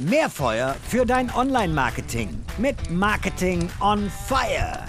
Mehr Feuer für dein Online-Marketing mit Marketing on Fire.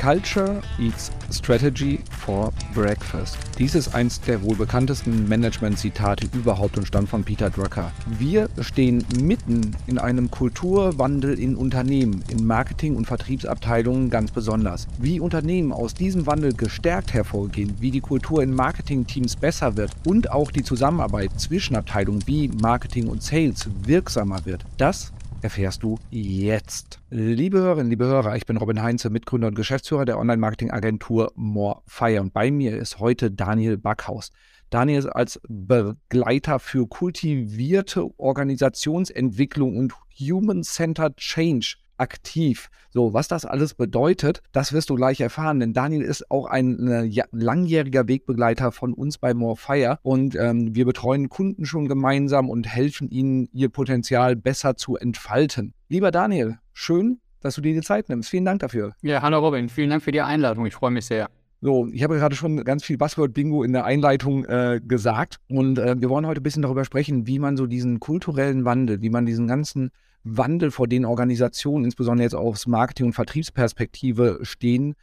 Culture eats Strategy for Breakfast. Dies ist eins der wohl bekanntesten Management-Zitate überhaupt und stammt von Peter Drucker. Wir stehen mitten in einem Kulturwandel in Unternehmen, in Marketing- und Vertriebsabteilungen ganz besonders. Wie Unternehmen aus diesem Wandel gestärkt hervorgehen, wie die Kultur in Marketing-Teams besser wird und auch die Zusammenarbeit zwischen Abteilungen wie Marketing und Sales wirksamer wird, das erfährst du jetzt. Liebe Hörerinnen, liebe Hörer, ich bin Robin Heinze, Mitgründer und Geschäftsführer der Online-Marketing-Agentur Morefire und bei mir ist heute Daniel Backhaus. Daniel ist als Begleiter für kultivierte Organisationsentwicklung und Human-Centered Change aktiv. So, was das alles bedeutet, das wirst du gleich erfahren, denn Daniel ist auch ein äh, langjähriger Wegbegleiter von uns bei Morefire und ähm, wir betreuen Kunden schon gemeinsam und helfen ihnen, ihr Potenzial besser zu entfalten. Lieber Daniel, schön, dass du dir die Zeit nimmst. Vielen Dank dafür. Ja, hallo Robin, vielen Dank für die Einladung. Ich freue mich sehr. So, ich habe gerade schon ganz viel Buzzword-Bingo in der Einleitung äh, gesagt und äh, wir wollen heute ein bisschen darüber sprechen, wie man so diesen kulturellen Wandel, wie man diesen ganzen Wandel, vor den Organisationen, insbesondere jetzt aus Marketing- und Vertriebsperspektive stehen,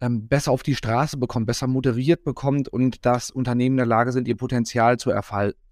ähm, besser auf die Straße bekommt, besser moderiert bekommt und dass Unternehmen in der Lage sind, ihr Potenzial zu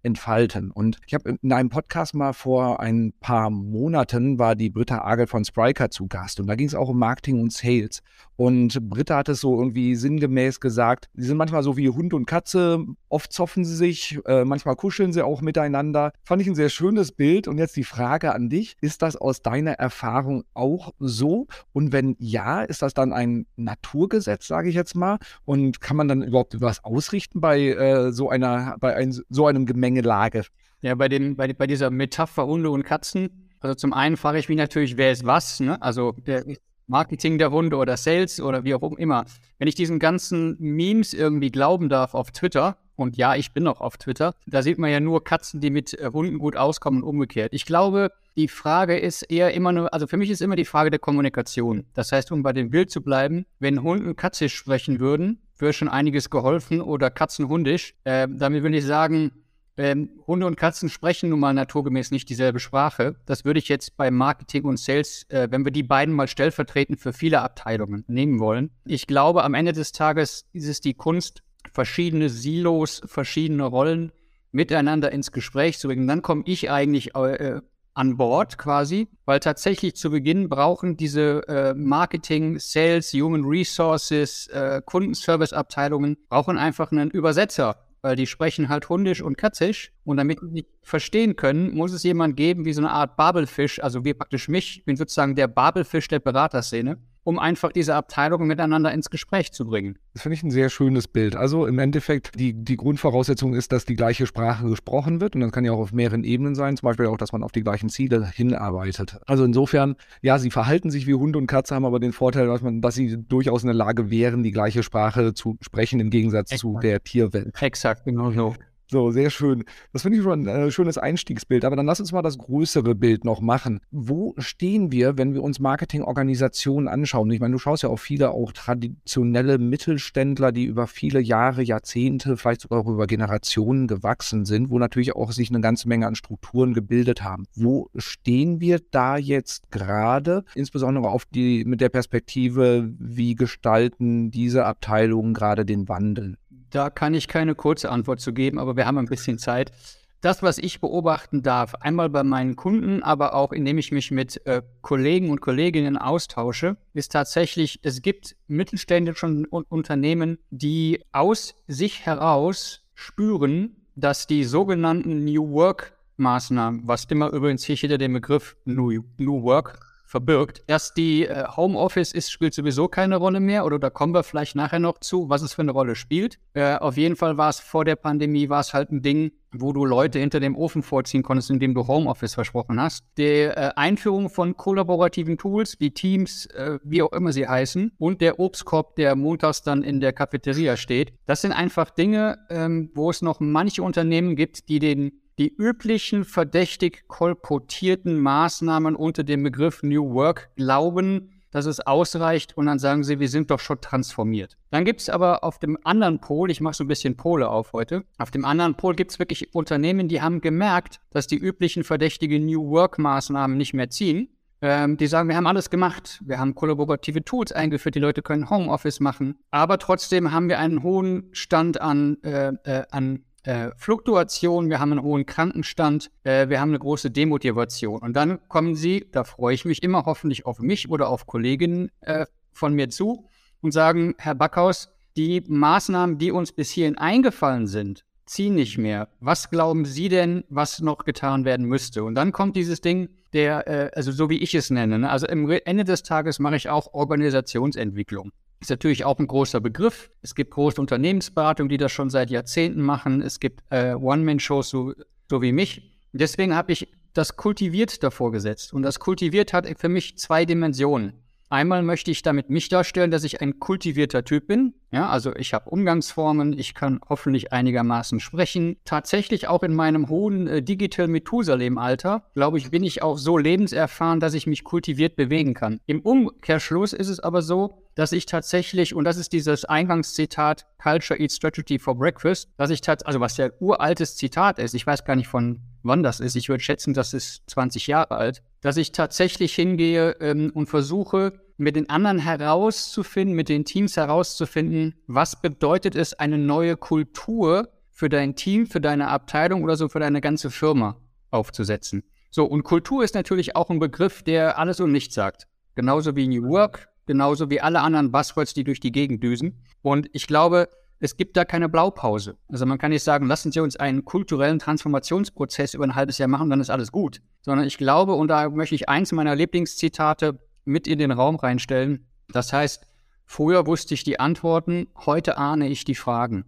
entfalten. Und ich habe in einem Podcast mal vor ein paar Monaten war die Britta Agel von Spriker zu Gast und da ging es auch um Marketing und Sales. Und Britta hat es so irgendwie sinngemäß gesagt, sie sind manchmal so wie Hund und Katze, oft zoffen sie sich, äh, manchmal kuscheln sie auch miteinander. Fand ich ein sehr schönes Bild. Und jetzt die Frage an dich, ist das aus deiner Erfahrung auch so? Und wenn ja, ist das dann ein Naturgesetz, sage ich jetzt mal? Und kann man dann überhaupt was ausrichten bei äh, so einer, bei ein, so einem Gemengelage? Ja, bei, dem, bei, bei dieser Metapher Hunde und Katzen, also zum einen frage ich mich natürlich, wer ist was? Ne? Also der Marketing der Hunde oder Sales oder wie auch immer. Wenn ich diesen ganzen Memes irgendwie glauben darf auf Twitter, und ja, ich bin noch auf Twitter, da sieht man ja nur Katzen, die mit äh, Hunden gut auskommen und umgekehrt. Ich glaube, die Frage ist eher immer nur, also für mich ist immer die Frage der Kommunikation. Das heißt, um bei dem Bild zu bleiben, wenn Hunden Katzisch sprechen würden, wäre schon einiges geholfen oder Katzenhundisch. Äh, damit würde ich sagen, ähm, Hunde und Katzen sprechen nun mal naturgemäß nicht dieselbe Sprache. Das würde ich jetzt bei Marketing und Sales, äh, wenn wir die beiden mal stellvertretend für viele Abteilungen nehmen wollen. Ich glaube, am Ende des Tages ist es die Kunst, verschiedene Silos, verschiedene Rollen miteinander ins Gespräch zu bringen. Dann komme ich eigentlich äh, an Bord quasi, weil tatsächlich zu Beginn brauchen diese äh, Marketing, Sales, Human Resources, äh, Kundenservice-Abteilungen brauchen einfach einen Übersetzer weil die sprechen halt Hundisch und Katzisch. Und damit sie nicht verstehen können, muss es jemand geben wie so eine Art Babelfisch, also wie praktisch mich, ich bin sozusagen der Babelfisch der Beraterszene um einfach diese Abteilungen miteinander ins Gespräch zu bringen. Das finde ich ein sehr schönes Bild. Also im Endeffekt, die, die Grundvoraussetzung ist, dass die gleiche Sprache gesprochen wird und das kann ja auch auf mehreren Ebenen sein, zum Beispiel auch, dass man auf die gleichen Ziele hinarbeitet. Also insofern, ja, sie verhalten sich wie Hunde und Katze, haben aber den Vorteil, dass, man, dass sie durchaus in der Lage wären, die gleiche Sprache zu sprechen, im Gegensatz Exakt. zu der Tierwelt. Exakt, genau so. So, sehr schön. Das finde ich schon ein äh, schönes Einstiegsbild. Aber dann lass uns mal das größere Bild noch machen. Wo stehen wir, wenn wir uns Marketingorganisationen anschauen? Ich meine, du schaust ja auch viele auch traditionelle Mittelständler, die über viele Jahre, Jahrzehnte, vielleicht sogar auch über Generationen gewachsen sind, wo natürlich auch sich eine ganze Menge an Strukturen gebildet haben. Wo stehen wir da jetzt gerade? Insbesondere auf die, mit der Perspektive, wie gestalten diese Abteilungen gerade den Wandel? Da kann ich keine kurze Antwort zu geben, aber wir haben ein bisschen Zeit. Das, was ich beobachten darf, einmal bei meinen Kunden, aber auch indem ich mich mit äh, Kollegen und Kolleginnen austausche, ist tatsächlich, es gibt mittelständische Unternehmen, die aus sich heraus spüren, dass die sogenannten New Work Maßnahmen, was immer übrigens hier hinter dem Begriff New, New Work verbirgt. Erst die äh, Homeoffice ist, spielt sowieso keine Rolle mehr oder da kommen wir vielleicht nachher noch zu, was es für eine Rolle spielt. Äh, auf jeden Fall war es vor der Pandemie war es halt ein Ding, wo du Leute hinter dem Ofen vorziehen konntest, indem du Homeoffice versprochen hast. Die äh, Einführung von kollaborativen Tools wie Teams, äh, wie auch immer sie heißen, und der Obstkorb, der montags dann in der Cafeteria steht. Das sind einfach Dinge, ähm, wo es noch manche Unternehmen gibt, die den die üblichen verdächtig kolportierten Maßnahmen unter dem Begriff New Work glauben, dass es ausreicht und dann sagen sie, wir sind doch schon transformiert. Dann gibt es aber auf dem anderen Pol, ich mache so ein bisschen Pole auf heute, auf dem anderen Pol gibt es wirklich Unternehmen, die haben gemerkt, dass die üblichen verdächtigen New Work-Maßnahmen nicht mehr ziehen. Ähm, die sagen, wir haben alles gemacht. Wir haben kollaborative Tools eingeführt, die Leute können Homeoffice machen. Aber trotzdem haben wir einen hohen Stand an, äh, äh, an äh, Fluktuation, wir haben einen hohen Krankenstand, äh, wir haben eine große Demotivation. Und dann kommen sie, da freue ich mich immer hoffentlich auf mich oder auf Kolleginnen äh, von mir zu und sagen, Herr Backhaus, die Maßnahmen, die uns bis hierhin eingefallen sind, ziehen nicht mehr. Was glauben Sie denn, was noch getan werden müsste? Und dann kommt dieses Ding, der, äh, also so wie ich es nenne. Ne? Also am Ende des Tages mache ich auch Organisationsentwicklung. Ist natürlich auch ein großer Begriff. Es gibt große Unternehmensberatungen, die das schon seit Jahrzehnten machen. Es gibt äh, One-Man-Shows, so, so wie mich. Deswegen habe ich das kultiviert davor gesetzt. Und das kultiviert hat für mich zwei Dimensionen. Einmal möchte ich damit mich darstellen, dass ich ein kultivierter Typ bin. Ja, also ich habe Umgangsformen, ich kann hoffentlich einigermaßen sprechen. Tatsächlich auch in meinem hohen äh, Digital Methusalem-Alter, glaube ich, bin ich auch so lebenserfahren, dass ich mich kultiviert bewegen kann. Im Umkehrschluss ist es aber so, dass ich tatsächlich, und das ist dieses Eingangszitat Culture Eats Strategy for Breakfast, dass ich tatsächlich, also was ja uraltes Zitat ist, ich weiß gar nicht von wann das ist, ich würde schätzen, das ist 20 Jahre alt, dass ich tatsächlich hingehe ähm, und versuche, mit den anderen herauszufinden, mit den Teams herauszufinden, was bedeutet es, eine neue Kultur für dein Team, für deine Abteilung oder so für deine ganze Firma aufzusetzen. So, und Kultur ist natürlich auch ein Begriff, der alles und nichts sagt. Genauso wie New Work, genauso wie alle anderen Buzzwords, die durch die Gegend düsen. Und ich glaube, es gibt da keine Blaupause. Also man kann nicht sagen, lassen Sie uns einen kulturellen Transformationsprozess über ein halbes Jahr machen, dann ist alles gut. Sondern ich glaube, und da möchte ich eins meiner Lieblingszitate mit in den Raum reinstellen. Das heißt, früher wusste ich die Antworten, heute ahne ich die Fragen.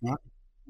Ja.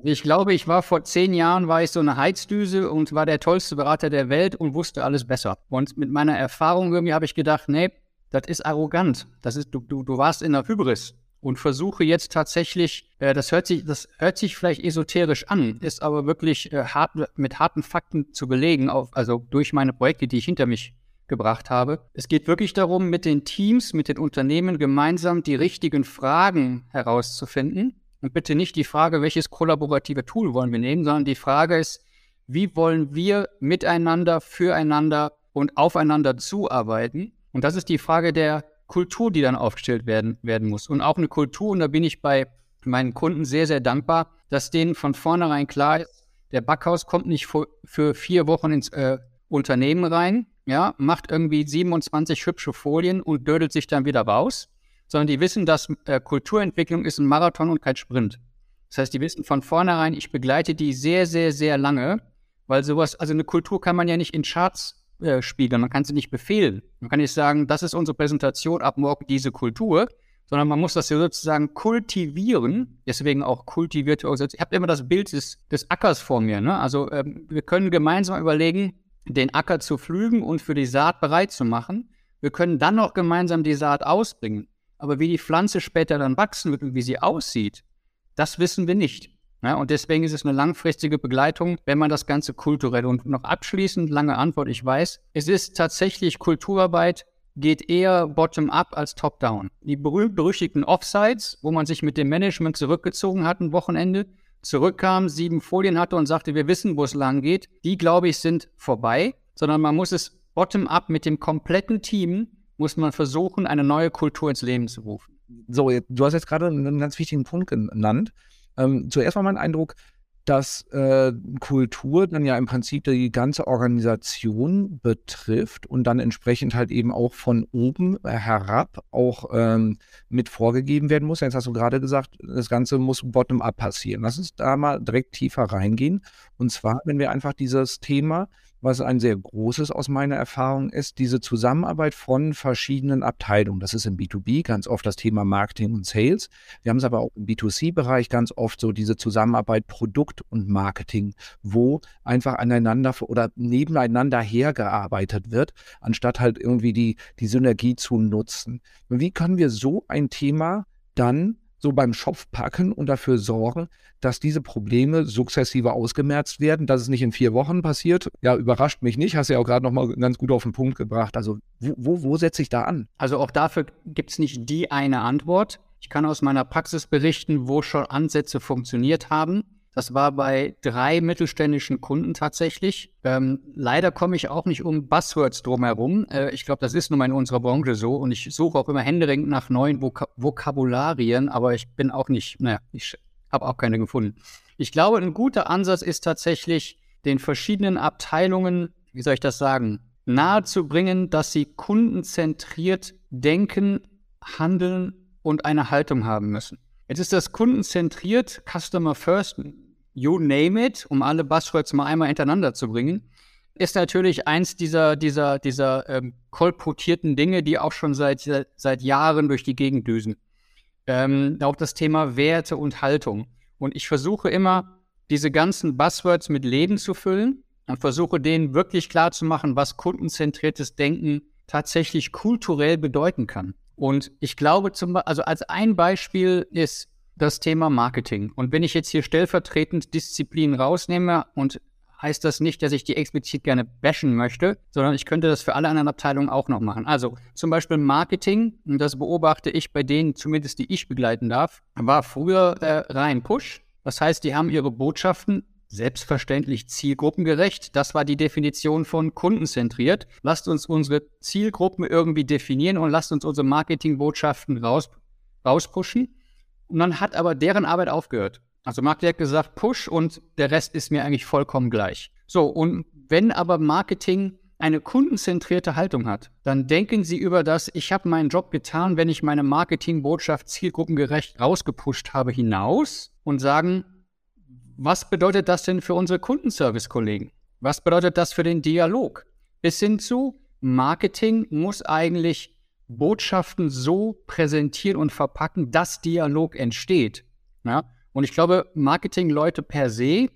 Ich glaube, ich war vor zehn Jahren, war ich so eine Heizdüse und war der tollste Berater der Welt und wusste alles besser. Und mit meiner Erfahrung irgendwie habe ich gedacht, nee, das ist arrogant. Das ist, du, du, du warst in der Hybris und versuche jetzt tatsächlich, äh, das hört sich, das hört sich vielleicht esoterisch an, ist aber wirklich äh, hart, mit harten Fakten zu belegen, auf, also durch meine Projekte, die ich hinter mich gebracht habe. Es geht wirklich darum, mit den Teams, mit den Unternehmen gemeinsam die richtigen Fragen herauszufinden. Und bitte nicht die Frage, welches kollaborative Tool wollen wir nehmen, sondern die Frage ist, wie wollen wir miteinander, füreinander und aufeinander zuarbeiten und das ist die Frage der Kultur, die dann aufgestellt werden, werden muss. Und auch eine Kultur, und da bin ich bei meinen Kunden sehr, sehr dankbar, dass denen von vornherein klar ist, der Backhaus kommt nicht für, vier Wochen ins äh, Unternehmen rein, ja, macht irgendwie 27 hübsche Folien und dödelt sich dann wieder raus, sondern die wissen, dass äh, Kulturentwicklung ist ein Marathon und kein Sprint. Das heißt, die wissen von vornherein, ich begleite die sehr, sehr, sehr lange, weil sowas, also eine Kultur kann man ja nicht in Charts äh, spiegeln. Man kann sie nicht befehlen. Man kann nicht sagen, das ist unsere Präsentation ab morgen diese Kultur, sondern man muss das ja sozusagen kultivieren. Deswegen auch kultivierte Organisation. Ich habe immer das Bild des, des Ackers vor mir. Ne? Also ähm, wir können gemeinsam überlegen, den Acker zu pflügen und für die Saat bereit zu machen. Wir können dann noch gemeinsam die Saat ausbringen. Aber wie die Pflanze später dann wachsen wird und wie sie aussieht, das wissen wir nicht. Ja, und deswegen ist es eine langfristige Begleitung, wenn man das Ganze kulturell und noch abschließend, lange Antwort, ich weiß, es ist tatsächlich Kulturarbeit, geht eher bottom-up als top-down. Die berühmt-berüchtigten Offsites, wo man sich mit dem Management zurückgezogen hat, ein Wochenende, zurückkam, sieben Folien hatte und sagte, wir wissen, wo es lang geht, die, glaube ich, sind vorbei, sondern man muss es bottom-up mit dem kompletten Team, muss man versuchen, eine neue Kultur ins Leben zu rufen. So, du hast jetzt gerade einen ganz wichtigen Punkt genannt. Ähm, zuerst war mein Eindruck, dass äh, Kultur dann ja im Prinzip die ganze Organisation betrifft und dann entsprechend halt eben auch von oben herab auch ähm, mit vorgegeben werden muss. Jetzt hast du gerade gesagt, das Ganze muss bottom-up passieren. Lass uns da mal direkt tiefer reingehen. Und zwar, wenn wir einfach dieses Thema was ein sehr großes aus meiner Erfahrung ist, diese Zusammenarbeit von verschiedenen Abteilungen. Das ist im B2B ganz oft das Thema Marketing und Sales. Wir haben es aber auch im B2C-Bereich ganz oft so diese Zusammenarbeit Produkt und Marketing, wo einfach aneinander oder nebeneinander hergearbeitet wird, anstatt halt irgendwie die, die Synergie zu nutzen. Wie können wir so ein Thema dann so beim Schopf packen und dafür sorgen, dass diese Probleme sukzessive ausgemerzt werden, dass es nicht in vier Wochen passiert. Ja, überrascht mich nicht, hast ja auch gerade nochmal ganz gut auf den Punkt gebracht. Also wo, wo, wo setze ich da an? Also auch dafür gibt es nicht die eine Antwort. Ich kann aus meiner Praxis berichten, wo schon Ansätze funktioniert haben. Das war bei drei mittelständischen Kunden tatsächlich. Ähm, leider komme ich auch nicht um Buzzwords drumherum. Äh, ich glaube, das ist nun mal in unserer Branche so und ich suche auch immer händeringend nach neuen Vok Vokabularien, aber ich bin auch nicht, naja, ich habe auch keine gefunden. Ich glaube, ein guter Ansatz ist tatsächlich, den verschiedenen Abteilungen, wie soll ich das sagen, nahezubringen, dass sie kundenzentriert denken, handeln und eine Haltung haben müssen. Jetzt ist das kundenzentriert, Customer First, you name it, um alle Buzzwords mal einmal hintereinander zu bringen, ist natürlich eins dieser, dieser, dieser ähm, kolportierten Dinge, die auch schon seit, seit Jahren durch die Gegend düsen. Ähm, auch das Thema Werte und Haltung. Und ich versuche immer, diese ganzen Buzzwords mit Leben zu füllen und versuche denen wirklich klar zu machen, was kundenzentriertes Denken tatsächlich kulturell bedeuten kann. Und ich glaube, zum, also als ein Beispiel ist das Thema Marketing. Und wenn ich jetzt hier stellvertretend Disziplin rausnehme und heißt das nicht, dass ich die explizit gerne bashen möchte, sondern ich könnte das für alle anderen Abteilungen auch noch machen. Also zum Beispiel Marketing, und das beobachte ich bei denen, zumindest die ich begleiten darf, war früher äh, rein Push. Das heißt, die haben ihre Botschaften Selbstverständlich zielgruppengerecht. Das war die Definition von kundenzentriert. Lasst uns unsere Zielgruppen irgendwie definieren und lasst uns unsere Marketingbotschaften raus, rauspushen. Und dann hat aber deren Arbeit aufgehört. Also Marketing hat gesagt, push und der Rest ist mir eigentlich vollkommen gleich. So, und wenn aber Marketing eine kundenzentrierte Haltung hat, dann denken Sie über das, ich habe meinen Job getan, wenn ich meine Marketingbotschaft zielgruppengerecht rausgepusht habe, hinaus und sagen, was bedeutet das denn für unsere Kundenservice-Kollegen? Was bedeutet das für den Dialog? Bis hin zu Marketing muss eigentlich Botschaften so präsentieren und verpacken, dass Dialog entsteht. Ja? Und ich glaube, Marketing-Leute per se,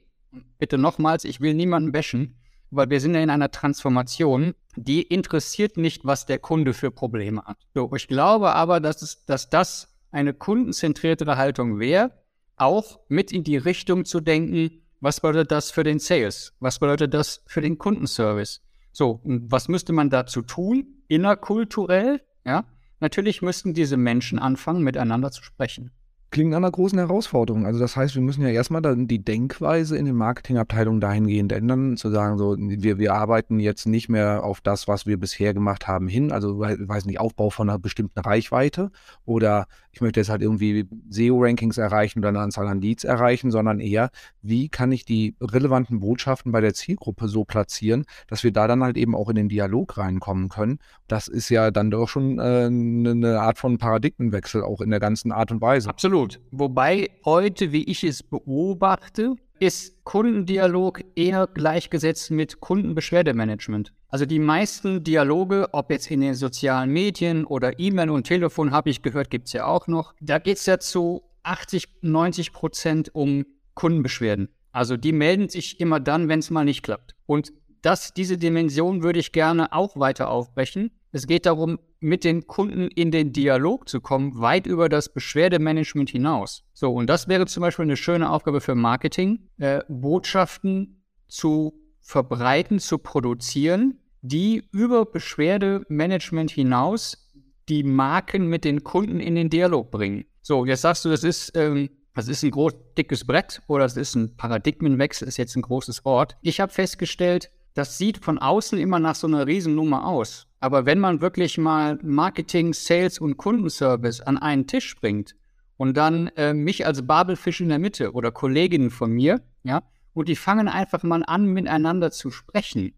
bitte nochmals, ich will niemanden bashen, weil wir sind ja in einer Transformation, die interessiert nicht, was der Kunde für Probleme hat. So, ich glaube aber, dass, es, dass das eine kundenzentriertere Haltung wäre, auch mit in die Richtung zu denken, was bedeutet das für den Sales? Was bedeutet das für den Kundenservice? So, und was müsste man dazu tun? Innerkulturell, ja? Natürlich müssten diese Menschen anfangen, miteinander zu sprechen klingt nach einer großen Herausforderung. Also das heißt, wir müssen ja erstmal dann die Denkweise in den Marketingabteilungen dahingehend ändern, zu sagen, so, wir, wir arbeiten jetzt nicht mehr auf das, was wir bisher gemacht haben, hin. Also, weiß nicht, Aufbau von einer bestimmten Reichweite oder ich möchte jetzt halt irgendwie SEO-Rankings erreichen oder eine Anzahl an Leads erreichen, sondern eher, wie kann ich die relevanten Botschaften bei der Zielgruppe so platzieren, dass wir da dann halt eben auch in den Dialog reinkommen können. Das ist ja dann doch schon äh, eine Art von Paradigmenwechsel auch in der ganzen Art und Weise. Absolut. Absolut. Wobei heute, wie ich es beobachte, ist Kundendialog eher gleichgesetzt mit Kundenbeschwerdemanagement. Also die meisten Dialoge, ob jetzt in den sozialen Medien oder E-Mail und Telefon, habe ich gehört, gibt es ja auch noch. Da geht es ja zu 80, 90 Prozent um Kundenbeschwerden. Also die melden sich immer dann, wenn es mal nicht klappt. Und das, diese Dimension würde ich gerne auch weiter aufbrechen. Es geht darum, mit den Kunden in den Dialog zu kommen, weit über das Beschwerdemanagement hinaus. So, und das wäre zum Beispiel eine schöne Aufgabe für Marketing, äh, Botschaften zu verbreiten, zu produzieren, die über Beschwerdemanagement hinaus die Marken mit den Kunden in den Dialog bringen. So, jetzt sagst du, das ist, ähm, das ist ein groß, dickes Brett oder das ist ein Paradigmenwechsel, ist jetzt ein großes Wort. Ich habe festgestellt, das sieht von außen immer nach so einer Riesennummer aus. Aber wenn man wirklich mal Marketing, Sales und Kundenservice an einen Tisch bringt und dann äh, mich als Babelfisch in der Mitte oder Kolleginnen von mir, ja, und die fangen einfach mal an, miteinander zu sprechen.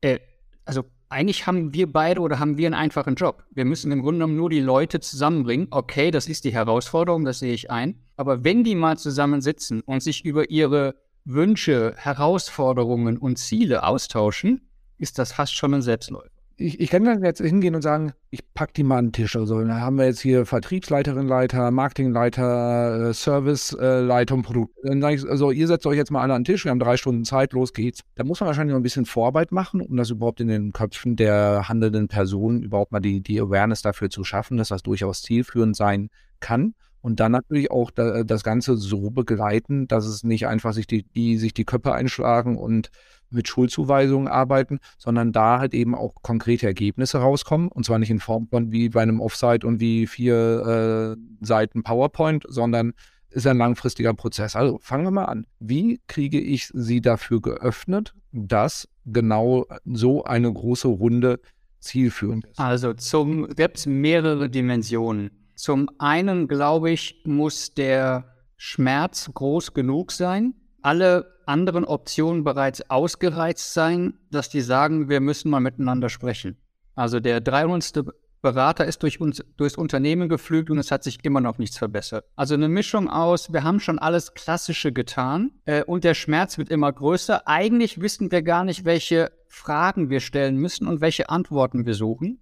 Äh, also eigentlich haben wir beide oder haben wir einen einfachen Job. Wir müssen im Grunde genommen nur die Leute zusammenbringen. Okay, das ist die Herausforderung, das sehe ich ein. Aber wenn die mal zusammensitzen und sich über ihre Wünsche, Herausforderungen und Ziele austauschen, ist das fast schon ein Selbstläufer ich, ich kann dann jetzt hingehen und sagen, ich packe die mal an den Tisch. Also da haben wir jetzt hier Vertriebsleiterin, Leiter, Marketingleiter, äh, Serviceleiter und Produkt. Dann sage ich, also ihr setzt euch jetzt mal alle an den Tisch, wir haben drei Stunden Zeit, los geht's. Da muss man wahrscheinlich noch ein bisschen Vorarbeit machen, um das überhaupt in den Köpfen der handelnden Personen überhaupt mal die, die Awareness dafür zu schaffen, dass das durchaus zielführend sein kann Und dann natürlich auch da, das Ganze so begleiten, dass es nicht einfach sich die, die, sich die Köpfe einschlagen und mit Schulzuweisungen arbeiten, sondern da halt eben auch konkrete Ergebnisse rauskommen. Und zwar nicht in Form von wie bei einem Offsite und wie vier äh, Seiten PowerPoint, sondern ist ein langfristiger Prozess. Also fangen wir mal an. Wie kriege ich Sie dafür geöffnet, dass genau so eine große Runde zielführend ist? Also zum gibt es mehrere Dimensionen. Zum einen glaube ich, muss der Schmerz groß genug sein, alle anderen Optionen bereits ausgereizt sein, dass die sagen, wir müssen mal miteinander sprechen. Also der 300. Berater ist durch uns, durchs Unternehmen geflügt und es hat sich immer noch nichts verbessert. Also eine Mischung aus, wir haben schon alles Klassische getan äh, und der Schmerz wird immer größer. Eigentlich wissen wir gar nicht, welche Fragen wir stellen müssen und welche Antworten wir suchen.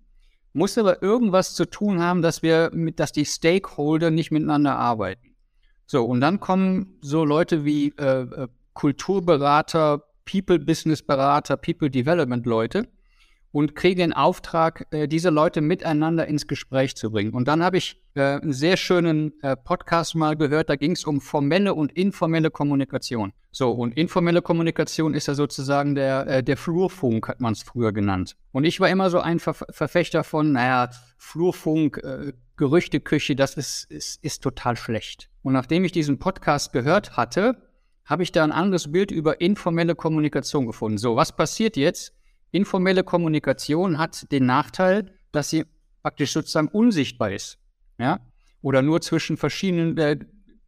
Muss aber irgendwas zu tun haben, dass wir mit, dass die Stakeholder nicht miteinander arbeiten. So, und dann kommen so Leute wie äh, äh Kulturberater, People Business Berater, People Development Leute und kriege den Auftrag, äh, diese Leute miteinander ins Gespräch zu bringen. Und dann habe ich äh, einen sehr schönen äh, Podcast mal gehört, da ging es um formelle und informelle Kommunikation. So, und informelle Kommunikation ist ja sozusagen der, der Flurfunk, hat man es früher genannt. Und ich war immer so ein Ver Verfechter von, naja, Flurfunk, Gerüchteküche, das ist, ist, ist total schlecht. Und nachdem ich diesen Podcast gehört hatte, habe ich da ein anderes Bild über informelle Kommunikation gefunden. So, was passiert jetzt? Informelle Kommunikation hat den Nachteil, dass sie praktisch sozusagen unsichtbar ist. Ja? Oder nur zwischen verschiedenen äh,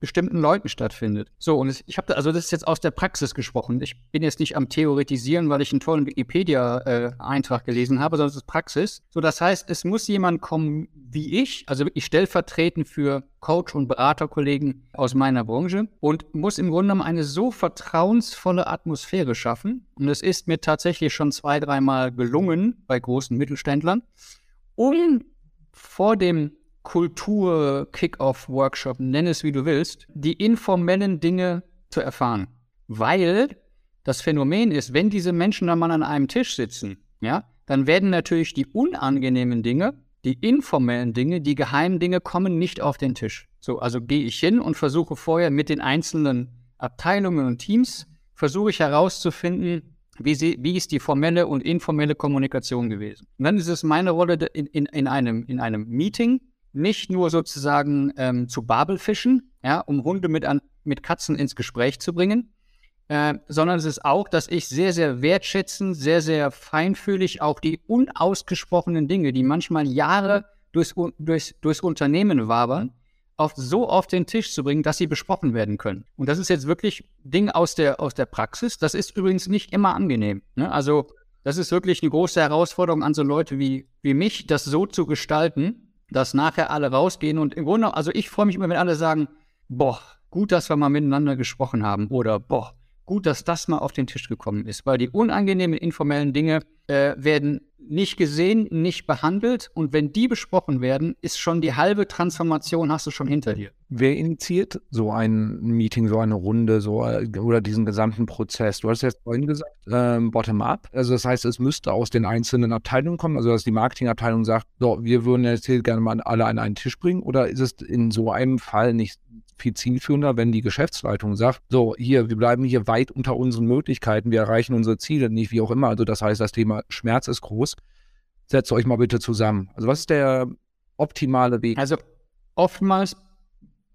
bestimmten Leuten stattfindet. So, und ich habe da, also das ist jetzt aus der Praxis gesprochen. Ich bin jetzt nicht am Theoretisieren, weil ich einen tollen Wikipedia-Eintrag äh, gelesen habe, sondern es ist Praxis. So, das heißt, es muss jemand kommen wie ich, also wirklich stellvertretend für Coach- und Beraterkollegen aus meiner Branche und muss im Grunde genommen eine so vertrauensvolle Atmosphäre schaffen. Und es ist mir tatsächlich schon zwei, dreimal gelungen bei großen Mittelständlern, um vor dem Kultur-Kick-Off-Workshop, nenn es wie du willst, die informellen Dinge zu erfahren. Weil das Phänomen ist, wenn diese Menschen dann mal an einem Tisch sitzen, ja, dann werden natürlich die unangenehmen Dinge, die informellen Dinge, die geheimen Dinge kommen nicht auf den Tisch. So, also gehe ich hin und versuche vorher mit den einzelnen Abteilungen und Teams, versuche ich herauszufinden, wie, sie, wie ist die formelle und informelle Kommunikation gewesen. Und dann ist es meine Rolle in, in, in, einem, in einem Meeting, nicht nur sozusagen ähm, zu Babelfischen, ja, um Hunde mit, an, mit Katzen ins Gespräch zu bringen, äh, sondern es ist auch, dass ich sehr, sehr wertschätzend, sehr, sehr feinfühlig auch die unausgesprochenen Dinge, die manchmal Jahre durchs, durchs, durchs Unternehmen wabern, auf, so auf den Tisch zu bringen, dass sie besprochen werden können. Und das ist jetzt wirklich Ding aus der, aus der Praxis. Das ist übrigens nicht immer angenehm. Ne? Also das ist wirklich eine große Herausforderung an so Leute wie, wie mich, das so zu gestalten, dass nachher alle rausgehen und im Grunde, also ich freue mich immer, wenn alle sagen, boah, gut, dass wir mal miteinander gesprochen haben oder boah, gut, dass das mal auf den Tisch gekommen ist, weil die unangenehmen informellen Dinge äh, werden nicht gesehen, nicht behandelt und wenn die besprochen werden, ist schon die halbe Transformation hast du schon hinter dir. Wer initiiert so ein Meeting, so eine Runde, so äh, oder diesen gesamten Prozess? Du hast jetzt vorhin gesagt, ähm, bottom-up. Also das heißt, es müsste aus den einzelnen Abteilungen kommen, also dass die Marketingabteilung sagt, so, wir würden jetzt hier gerne mal alle an einen Tisch bringen, oder ist es in so einem Fall nicht viel zielführender, wenn die Geschäftsleitung sagt, so, hier, wir bleiben hier weit unter unseren Möglichkeiten, wir erreichen unsere Ziele nicht, wie auch immer. Also das heißt, das Thema Schmerz ist groß. Setzt euch mal bitte zusammen. Also was ist der optimale Weg? Also oftmals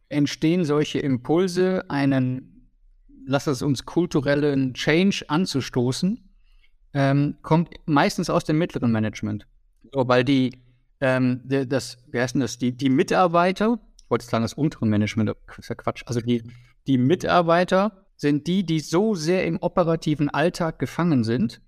entstehen solche Impulse, einen, lass es uns kulturellen Change anzustoßen, ähm, kommt meistens aus dem mittleren Management. So, weil die, ähm, das, wie heißt denn das, die, die Mitarbeiter wollte sagen, das untere Management, ist ja Quatsch. Also die, die Mitarbeiter sind die, die so sehr im operativen Alltag gefangen sind,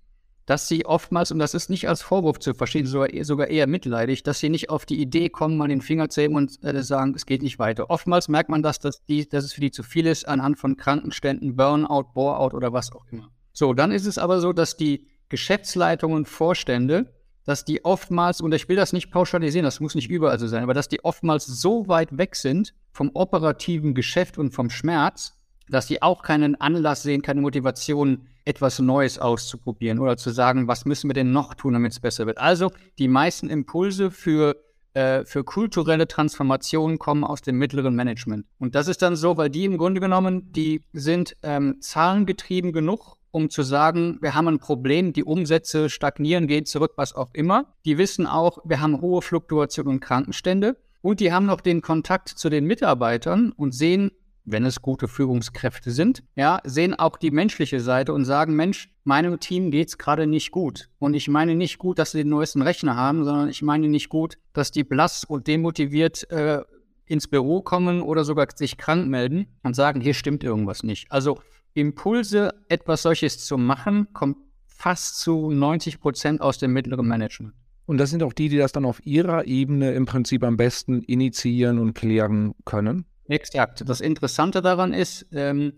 dass sie oftmals, und das ist nicht als Vorwurf zu verstehen, sogar, sogar eher mitleidig, dass sie nicht auf die Idee kommen, mal den Finger zu heben und äh, sagen, es geht nicht weiter. Oftmals merkt man, dass, das die, dass es für die zu viel ist anhand von Krankenständen, Burnout, Boreout oder was auch immer. So, dann ist es aber so, dass die Geschäftsleitungen, Vorstände dass die oftmals, und ich will das nicht pauschalisieren, das muss nicht überall so sein, aber dass die oftmals so weit weg sind vom operativen Geschäft und vom Schmerz, dass die auch keinen Anlass sehen, keine Motivation, etwas Neues auszuprobieren oder zu sagen, was müssen wir denn noch tun, damit es besser wird. Also die meisten Impulse für äh, für kulturelle Transformationen kommen aus dem mittleren Management. Und das ist dann so, weil die im Grunde genommen, die sind ähm, zahlengetrieben genug, um zu sagen, wir haben ein Problem, die Umsätze stagnieren, gehen zurück, was auch immer. Die wissen auch, wir haben hohe Fluktuationen und Krankenstände. Und die haben noch den Kontakt zu den Mitarbeitern und sehen, wenn es gute Führungskräfte sind, ja, sehen auch die menschliche Seite und sagen, Mensch, meinem Team geht es gerade nicht gut. Und ich meine nicht gut, dass sie den neuesten Rechner haben, sondern ich meine nicht gut, dass die blass und demotiviert äh, ins Büro kommen oder sogar sich krank melden und sagen, hier stimmt irgendwas nicht. Also Impulse, etwas solches zu machen, kommt fast zu 90 Prozent aus dem mittleren Management. Und das sind auch die, die das dann auf ihrer Ebene im Prinzip am besten initiieren und klären können? Exakt. Das Interessante daran ist, ähm,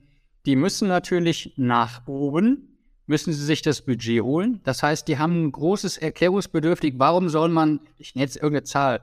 die müssen natürlich nach oben, müssen sie sich das Budget holen. Das heißt, die haben ein großes Erklärungsbedürftig. Warum soll man, ich nenne jetzt irgendeine Zahl,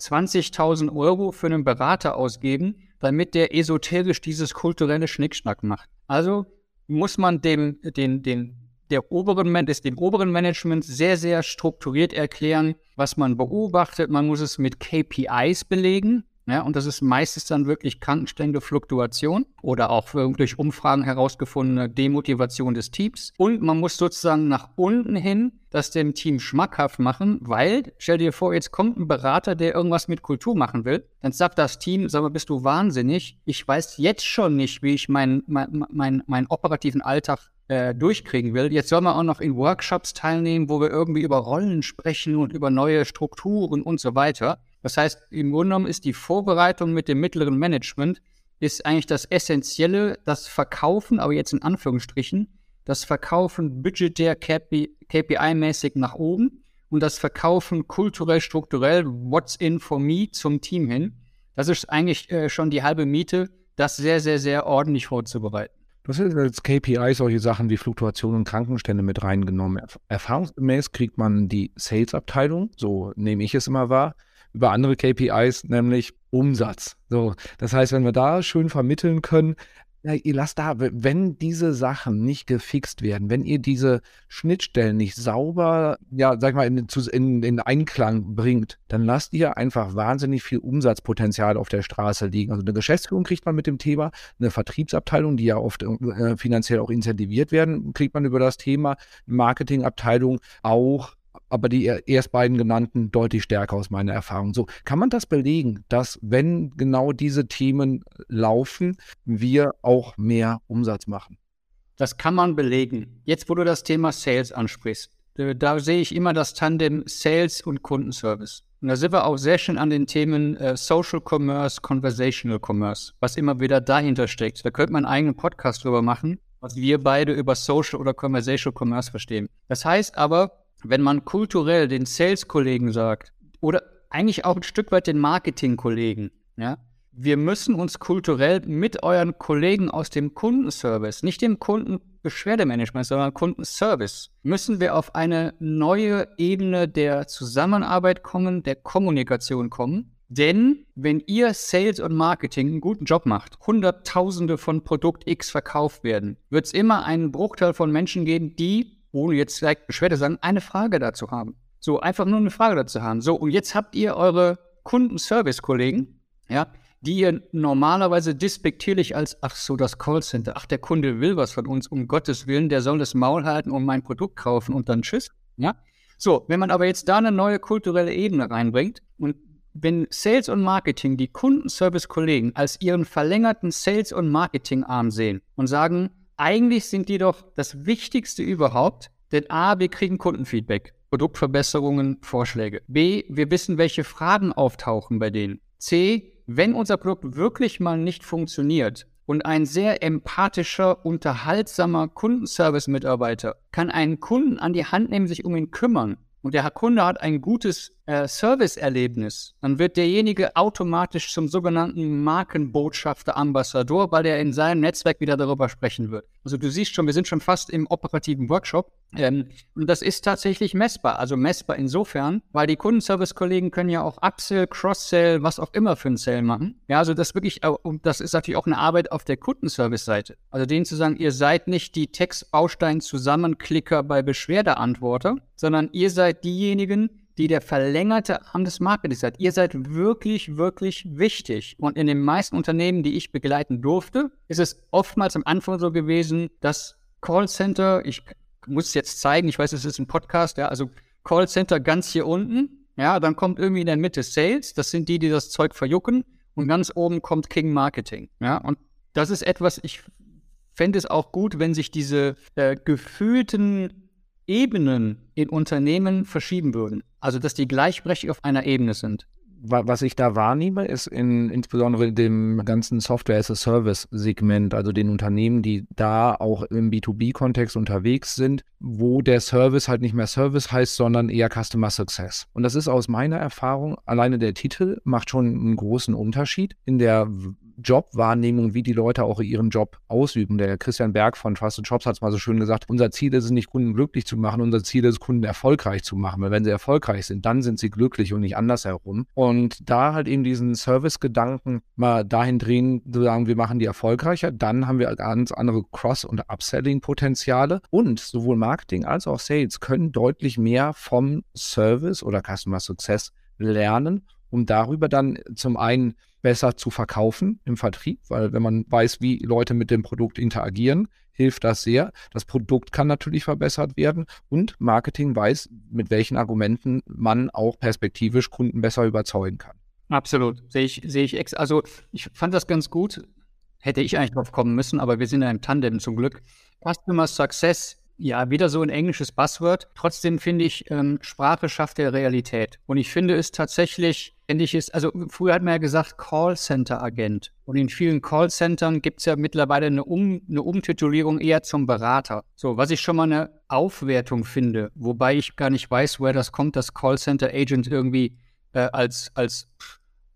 20.000 Euro für einen Berater ausgeben, damit der esoterisch dieses kulturelle Schnickschnack macht? Also muss man dem, den, den, der oberen, des, dem oberen Management sehr, sehr strukturiert erklären, was man beobachtet. Man muss es mit KPIs belegen. Ja, und das ist meistens dann wirklich Krankenstände, Fluktuation oder auch durch Umfragen herausgefundene Demotivation des Teams. Und man muss sozusagen nach unten hin das dem Team schmackhaft machen, weil, stell dir vor, jetzt kommt ein Berater, der irgendwas mit Kultur machen will. Dann sagt das Team, sag mal, bist du wahnsinnig? Ich weiß jetzt schon nicht, wie ich meinen mein, mein, mein operativen Alltag äh, durchkriegen will. Jetzt soll man auch noch in Workshops teilnehmen, wo wir irgendwie über Rollen sprechen und über neue Strukturen und so weiter. Das heißt, im Grunde genommen ist die Vorbereitung mit dem mittleren Management ist eigentlich das Essentielle, das Verkaufen, aber jetzt in Anführungsstrichen, das Verkaufen budgetär KPI-mäßig nach oben und das Verkaufen kulturell, strukturell, what's in for me zum Team hin. Das ist eigentlich äh, schon die halbe Miete, das sehr, sehr, sehr ordentlich vorzubereiten. Du hast jetzt als KPI solche Sachen wie Fluktuationen und Krankenstände mit reingenommen. Erfahrungsgemäß kriegt man die Sales-Abteilung, so nehme ich es immer wahr, über andere KPIs, nämlich Umsatz. So, das heißt, wenn wir da schön vermitteln können, ja, ihr lasst da, wenn diese Sachen nicht gefixt werden, wenn ihr diese Schnittstellen nicht sauber, ja, sag mal, in, in, in Einklang bringt, dann lasst ihr einfach wahnsinnig viel Umsatzpotenzial auf der Straße liegen. Also eine Geschäftsführung kriegt man mit dem Thema, eine Vertriebsabteilung, die ja oft äh, finanziell auch incentiviert werden, kriegt man über das Thema, Marketingabteilung auch aber die erst beiden genannten deutlich stärker aus meiner Erfahrung. So, kann man das belegen, dass wenn genau diese Themen laufen, wir auch mehr Umsatz machen? Das kann man belegen. Jetzt, wo du das Thema Sales ansprichst, da sehe ich immer das Tandem Sales und Kundenservice. Und da sind wir auch sehr schön an den Themen äh, Social Commerce, Conversational Commerce, was immer wieder dahinter steckt. Da könnte man einen eigenen Podcast drüber machen, was wir beide über Social oder Conversational Commerce verstehen. Das heißt aber, wenn man kulturell den Sales-Kollegen sagt, oder eigentlich auch ein Stück weit den Marketing-Kollegen, ja, wir müssen uns kulturell mit euren Kollegen aus dem Kundenservice, nicht dem Kundenbeschwerdemanagement, sondern Kundenservice, müssen wir auf eine neue Ebene der Zusammenarbeit kommen, der Kommunikation kommen. Denn wenn ihr Sales und Marketing einen guten Job macht, Hunderttausende von Produkt X verkauft werden, wird es immer einen Bruchteil von Menschen geben, die ohne jetzt direkt Beschwerde sagen, eine Frage dazu haben. So, einfach nur eine Frage dazu haben. So, und jetzt habt ihr eure Kundenservice-Kollegen, ja, die ihr normalerweise despektierlich als, ach so, das Callcenter, ach, der Kunde will was von uns, um Gottes Willen, der soll das Maul halten und mein Produkt kaufen und dann tschüss, ja. So, wenn man aber jetzt da eine neue kulturelle Ebene reinbringt und wenn Sales und Marketing die Kundenservice-Kollegen als ihren verlängerten Sales- und Marketing-Arm sehen und sagen, eigentlich sind die doch das Wichtigste überhaupt, denn A, wir kriegen Kundenfeedback, Produktverbesserungen, Vorschläge. B, wir wissen, welche Fragen auftauchen bei denen. C, wenn unser Produkt wirklich mal nicht funktioniert und ein sehr empathischer, unterhaltsamer Kundenservice-Mitarbeiter kann einen Kunden an die Hand nehmen, sich um ihn kümmern und der Kunde hat ein gutes äh, Serviceerlebnis, dann wird derjenige automatisch zum sogenannten Markenbotschafter, Ambassador, weil er in seinem Netzwerk wieder darüber sprechen wird. Also du siehst schon, wir sind schon fast im operativen Workshop. Ähm, und das ist tatsächlich messbar. Also messbar insofern, weil die Kundenservice-Kollegen können ja auch Upsell, Cross-Sell, was auch immer für ein Sell machen. Ja, also das wirklich, und das ist natürlich auch eine Arbeit auf der Kundenservice-Seite. Also denen zu sagen, ihr seid nicht die Textbaustein-Zusammenklicker bei Beschwerdeantworter, sondern ihr seid diejenigen, die der verlängerte Arm des Marketings seid. Ihr seid wirklich, wirklich wichtig. Und in den meisten Unternehmen, die ich begleiten durfte, ist es oftmals am Anfang so gewesen, dass Callcenter, ich muss es jetzt zeigen, ich weiß, es ist ein Podcast, ja, also Callcenter ganz hier unten, ja, dann kommt irgendwie in der Mitte Sales, das sind die, die das Zeug verjucken, und ganz oben kommt King Marketing, ja, und das ist etwas, ich fände es auch gut, wenn sich diese äh, gefühlten Ebenen in Unternehmen verschieben würden. Also, dass die gleichberechtigt auf einer Ebene sind was ich da wahrnehme, ist in, insbesondere in dem ganzen Software-as-a-Service-Segment, also den Unternehmen, die da auch im B2B-Kontext unterwegs sind, wo der Service halt nicht mehr Service heißt, sondern eher Customer Success. Und das ist aus meiner Erfahrung, alleine der Titel macht schon einen großen Unterschied in der Jobwahrnehmung, wie die Leute auch ihren Job ausüben. Der Christian Berg von Trusted Jobs hat es mal so schön gesagt, unser Ziel ist es nicht, Kunden glücklich zu machen, unser Ziel ist Kunden erfolgreich zu machen. Weil wenn sie erfolgreich sind, dann sind sie glücklich und nicht andersherum. Und da halt eben diesen Service-Gedanken mal dahin drehen, zu sagen, wir machen die erfolgreicher, dann haben wir ganz andere Cross- und Upselling-Potenziale. Und sowohl Marketing als auch Sales können deutlich mehr vom Service oder Customer Success lernen, um darüber dann zum einen besser zu verkaufen im Vertrieb, weil wenn man weiß, wie Leute mit dem Produkt interagieren, hilft das sehr. Das Produkt kann natürlich verbessert werden und Marketing weiß, mit welchen Argumenten man auch perspektivisch Kunden besser überzeugen kann. Absolut, sehe ich, sehe ich ex. Also ich fand das ganz gut. Hätte ich eigentlich drauf kommen müssen, aber wir sind ja im Tandem zum Glück. Customer Success ja, wieder so ein englisches Buzzword. Trotzdem finde ich, ähm, Sprache schafft der Realität. Und ich finde es tatsächlich, ähnlich ist, also früher hat man ja gesagt Callcenter-Agent. Und in vielen Callcentern gibt es ja mittlerweile eine, um, eine Umtitulierung eher zum Berater. So, was ich schon mal eine Aufwertung finde, wobei ich gar nicht weiß, woher das kommt, dass Callcenter-Agent irgendwie äh, als, als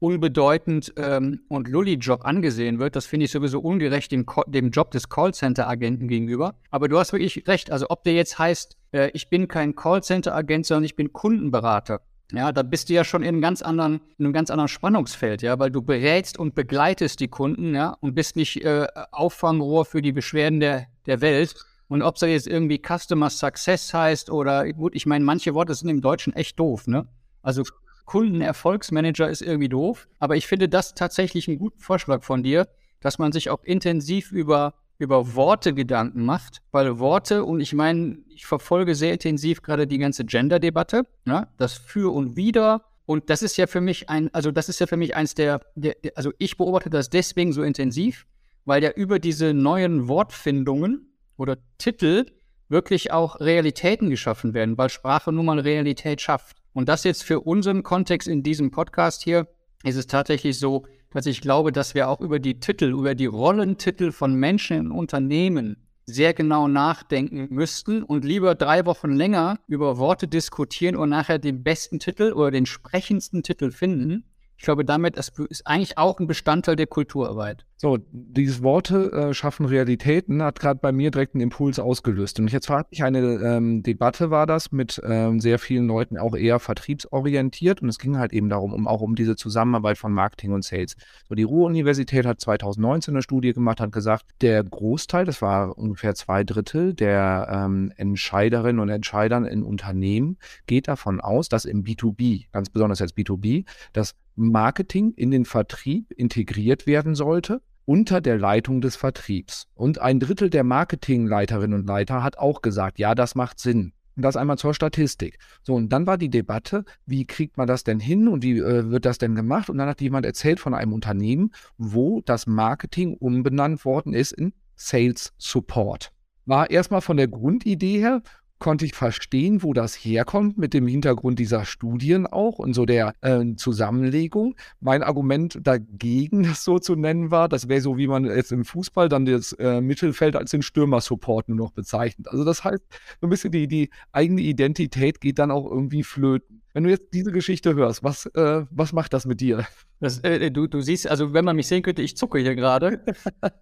unbedeutend ähm, und Lully-Job angesehen wird. Das finde ich sowieso ungerecht dem, dem Job des Callcenter-Agenten gegenüber. Aber du hast wirklich recht. Also ob der jetzt heißt, äh, ich bin kein Callcenter-Agent, sondern ich bin Kundenberater. Ja, da bist du ja schon in einem ganz anderen, in einem ganz anderen Spannungsfeld, ja, weil du berätst und begleitest die Kunden, ja, und bist nicht äh, Auffangrohr für die Beschwerden der, der Welt. Und ob es jetzt irgendwie Customer Success heißt oder gut, ich meine, manche Worte sind im Deutschen echt doof, ne? Also Kundenerfolgsmanager ist irgendwie doof. Aber ich finde das tatsächlich einen guten Vorschlag von dir, dass man sich auch intensiv über, über Worte Gedanken macht, weil Worte, und ich meine, ich verfolge sehr intensiv gerade die ganze Gender-Debatte, ja, das Für und Wider. Und das ist ja für mich ein, also das ist ja für mich eins der, der, der also ich beobachte das deswegen so intensiv, weil ja über diese neuen Wortfindungen oder Titel wirklich auch Realitäten geschaffen werden, weil Sprache nun mal Realität schafft. Und das jetzt für unseren Kontext in diesem Podcast hier ist es tatsächlich so, dass ich glaube, dass wir auch über die Titel, über die Rollentitel von Menschen in Unternehmen sehr genau nachdenken müssten und lieber drei Wochen länger über Worte diskutieren und nachher den besten Titel oder den sprechendsten Titel finden. Ich glaube, damit ist eigentlich auch ein Bestandteil der Kulturarbeit. So, dieses Worte äh, schaffen Realitäten hat gerade bei mir direkt einen Impuls ausgelöst. Und jetzt hatte ich eine ähm, Debatte, war das, mit ähm, sehr vielen Leuten auch eher vertriebsorientiert. Und es ging halt eben darum, um, auch um diese Zusammenarbeit von Marketing und Sales. So, die Ruhr-Universität hat 2019 eine Studie gemacht, hat gesagt, der Großteil, das war ungefähr zwei Drittel der ähm, Entscheiderinnen und Entscheidern in Unternehmen, geht davon aus, dass im B2B, ganz besonders jetzt B2B, das Marketing in den Vertrieb integriert werden sollte unter der Leitung des Vertriebs. Und ein Drittel der Marketingleiterinnen und Leiter hat auch gesagt, ja, das macht Sinn. Das einmal zur Statistik. So, und dann war die Debatte, wie kriegt man das denn hin und wie äh, wird das denn gemacht? Und dann hat jemand erzählt von einem Unternehmen, wo das Marketing umbenannt worden ist in Sales Support. War erstmal von der Grundidee her konnte ich verstehen, wo das herkommt, mit dem Hintergrund dieser Studien auch und so der äh, Zusammenlegung. Mein Argument dagegen, das so zu nennen war, das wäre so, wie man jetzt im Fußball dann das äh, Mittelfeld als den Stürmersupport nur noch bezeichnet. Also das heißt, so ein bisschen die, die eigene Identität geht dann auch irgendwie flöten. Wenn du jetzt diese Geschichte hörst, was, äh, was macht das mit dir? Das, äh, du, du siehst, also wenn man mich sehen könnte, ich zucke hier gerade.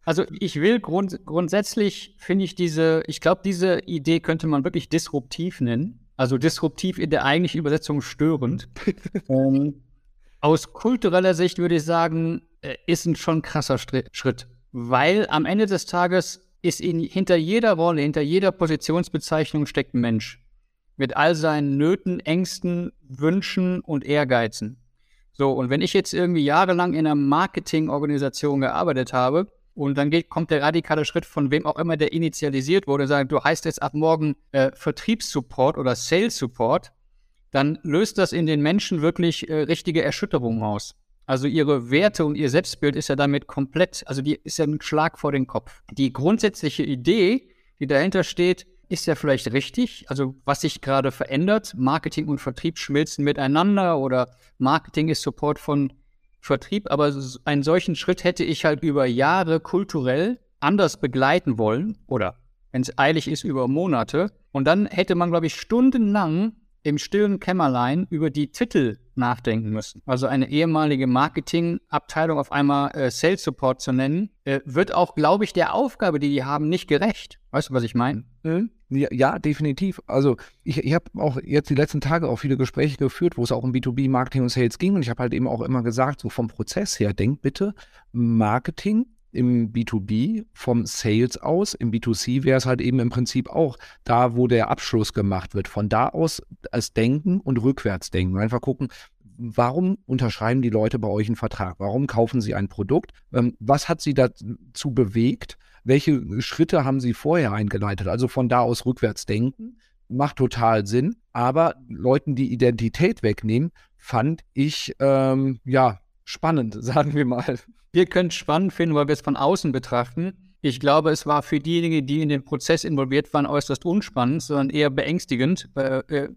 Also ich will grund, grundsätzlich, finde ich diese, ich glaube, diese Idee könnte man wirklich disruptiv nennen. Also disruptiv in der eigentlichen Übersetzung störend. ähm, aus kultureller Sicht würde ich sagen, äh, ist ein schon krasser Schritt. Weil am Ende des Tages ist in, hinter jeder Rolle, hinter jeder Positionsbezeichnung steckt ein Mensch. Mit all seinen Nöten, Ängsten, Wünschen und Ehrgeizen. So, und wenn ich jetzt irgendwie jahrelang in einer Marketingorganisation gearbeitet habe und dann geht, kommt der radikale Schritt von wem auch immer, der initialisiert wurde, sagt, du heißt jetzt ab morgen äh, Vertriebssupport oder Sales Support, dann löst das in den Menschen wirklich äh, richtige Erschütterungen aus. Also ihre Werte und ihr Selbstbild ist ja damit komplett, also die ist ja ein Schlag vor den Kopf. Die grundsätzliche Idee, die dahinter steht, ist ja vielleicht richtig. Also was sich gerade verändert, Marketing und Vertrieb schmilzen miteinander oder Marketing ist Support von Vertrieb, aber einen solchen Schritt hätte ich halt über Jahre kulturell anders begleiten wollen oder wenn es eilig ist, über Monate. Und dann hätte man, glaube ich, stundenlang im stillen Kämmerlein über die Titel nachdenken müssen. Also eine ehemalige Marketingabteilung auf einmal äh, Sales Support zu nennen, äh, wird auch, glaube ich, der Aufgabe, die die haben, nicht gerecht. Weißt du, was ich meine? Mhm. Ja, ja, definitiv. Also ich, ich habe auch jetzt die letzten Tage auch viele Gespräche geführt, wo es auch um B2B Marketing und Sales ging. Und ich habe halt eben auch immer gesagt, so vom Prozess her, denkt bitte Marketing im B2B vom Sales aus. Im B2C wäre es halt eben im Prinzip auch da, wo der Abschluss gemacht wird. Von da aus als Denken und rückwärts denken. Einfach gucken, warum unterschreiben die Leute bei euch einen Vertrag? Warum kaufen sie ein Produkt? Ähm, was hat sie dazu bewegt? Welche Schritte haben sie vorher eingeleitet? Also von da aus rückwärts denken macht total Sinn. Aber Leuten die Identität wegnehmen, fand ich ähm, ja spannend, sagen wir mal. Wir können es spannend finden, weil wir es von außen betrachten. Ich glaube, es war für diejenigen, die in den Prozess involviert waren, äußerst unspannend, sondern eher beängstigend, äh, äh,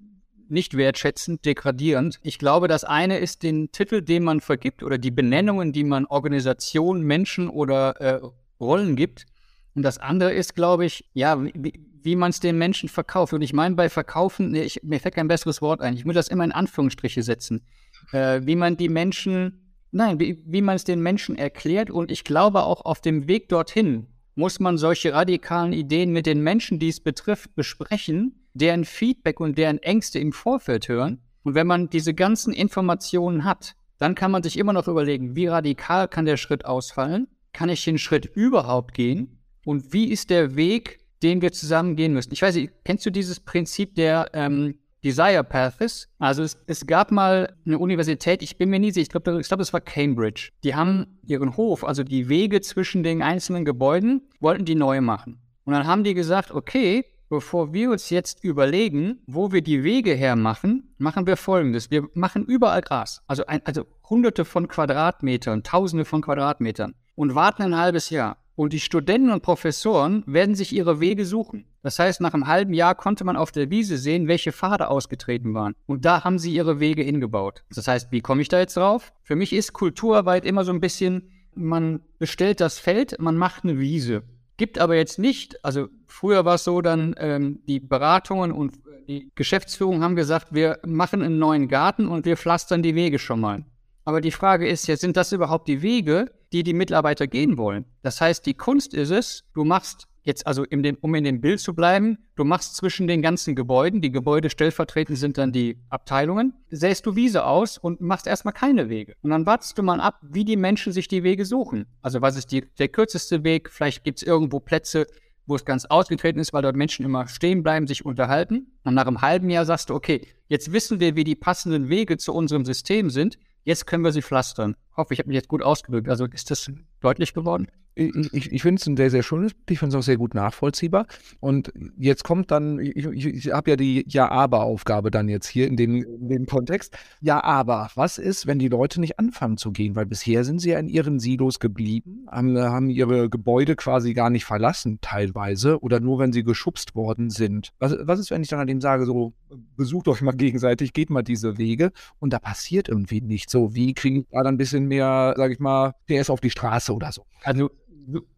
nicht wertschätzend, degradierend. Ich glaube, das eine ist den Titel, den man vergibt oder die Benennungen, die man Organisationen, Menschen oder äh, Rollen gibt. Und das andere ist, glaube ich, ja, wie, wie man es den Menschen verkauft. Und ich meine bei Verkaufen, ich, mir fällt kein besseres Wort ein. Ich will das immer in Anführungsstriche setzen. Äh, wie man die Menschen Nein, wie, wie man es den Menschen erklärt. Und ich glaube auch auf dem Weg dorthin muss man solche radikalen Ideen mit den Menschen, die es betrifft, besprechen, deren Feedback und deren Ängste im Vorfeld hören. Und wenn man diese ganzen Informationen hat, dann kann man sich immer noch überlegen, wie radikal kann der Schritt ausfallen? Kann ich den Schritt überhaupt gehen? Und wie ist der Weg, den wir zusammen gehen müssen? Ich weiß nicht, kennst du dieses Prinzip der ähm, Desire Paths. Also es, es, gab mal eine Universität, ich bin mir nie sicher, ich glaube, ich glaub, das war Cambridge. Die haben ihren Hof, also die Wege zwischen den einzelnen Gebäuden, wollten die neu machen. Und dann haben die gesagt, okay, bevor wir uns jetzt überlegen, wo wir die Wege hermachen, machen wir folgendes. Wir machen überall Gras. Also, ein, also hunderte von Quadratmetern, tausende von Quadratmetern und warten ein halbes Jahr. Und die Studenten und Professoren werden sich ihre Wege suchen. Das heißt, nach einem halben Jahr konnte man auf der Wiese sehen, welche Pfade ausgetreten waren. Und da haben sie ihre Wege hingebaut. Das heißt, wie komme ich da jetzt drauf? Für mich ist Kulturarbeit immer so ein bisschen, man bestellt das Feld, man macht eine Wiese. Gibt aber jetzt nicht, also früher war es so, dann ähm, die Beratungen und die Geschäftsführung haben gesagt, wir machen einen neuen Garten und wir pflastern die Wege schon mal. Aber die Frage ist ja, sind das überhaupt die Wege, die die Mitarbeiter gehen wollen? Das heißt, die Kunst ist es, du machst jetzt also, in dem, um in dem Bild zu bleiben, du machst zwischen den ganzen Gebäuden, die Gebäude stellvertretend sind dann die Abteilungen, säst du Wiese aus und machst erstmal keine Wege. Und dann wartest du mal ab, wie die Menschen sich die Wege suchen. Also was ist die, der kürzeste Weg? Vielleicht gibt es irgendwo Plätze, wo es ganz ausgetreten ist, weil dort Menschen immer stehen bleiben, sich unterhalten. Und nach einem halben Jahr sagst du, okay, jetzt wissen wir, wie die passenden Wege zu unserem System sind. Jetzt können wir sie pflastern. Hoffe, ich habe mich jetzt gut ausgedrückt. Also ist das deutlich geworden? Ich, ich, finde es ein sehr, sehr schönes Bild. Ich finde es auch sehr gut nachvollziehbar. Und jetzt kommt dann, ich, ich, ich habe ja die Ja-Aber-Aufgabe dann jetzt hier in dem, in dem Kontext. Ja, aber was ist, wenn die Leute nicht anfangen zu gehen? Weil bisher sind sie ja in ihren Silos geblieben, haben, haben ihre Gebäude quasi gar nicht verlassen, teilweise, oder nur, wenn sie geschubst worden sind. Was, was ist, wenn ich dann an dem sage, so, besucht euch mal gegenseitig, geht mal diese Wege und da passiert irgendwie nicht so. Wie kriege ich da dann ein bisschen mehr, sage ich mal, PS auf die Straße oder so? Also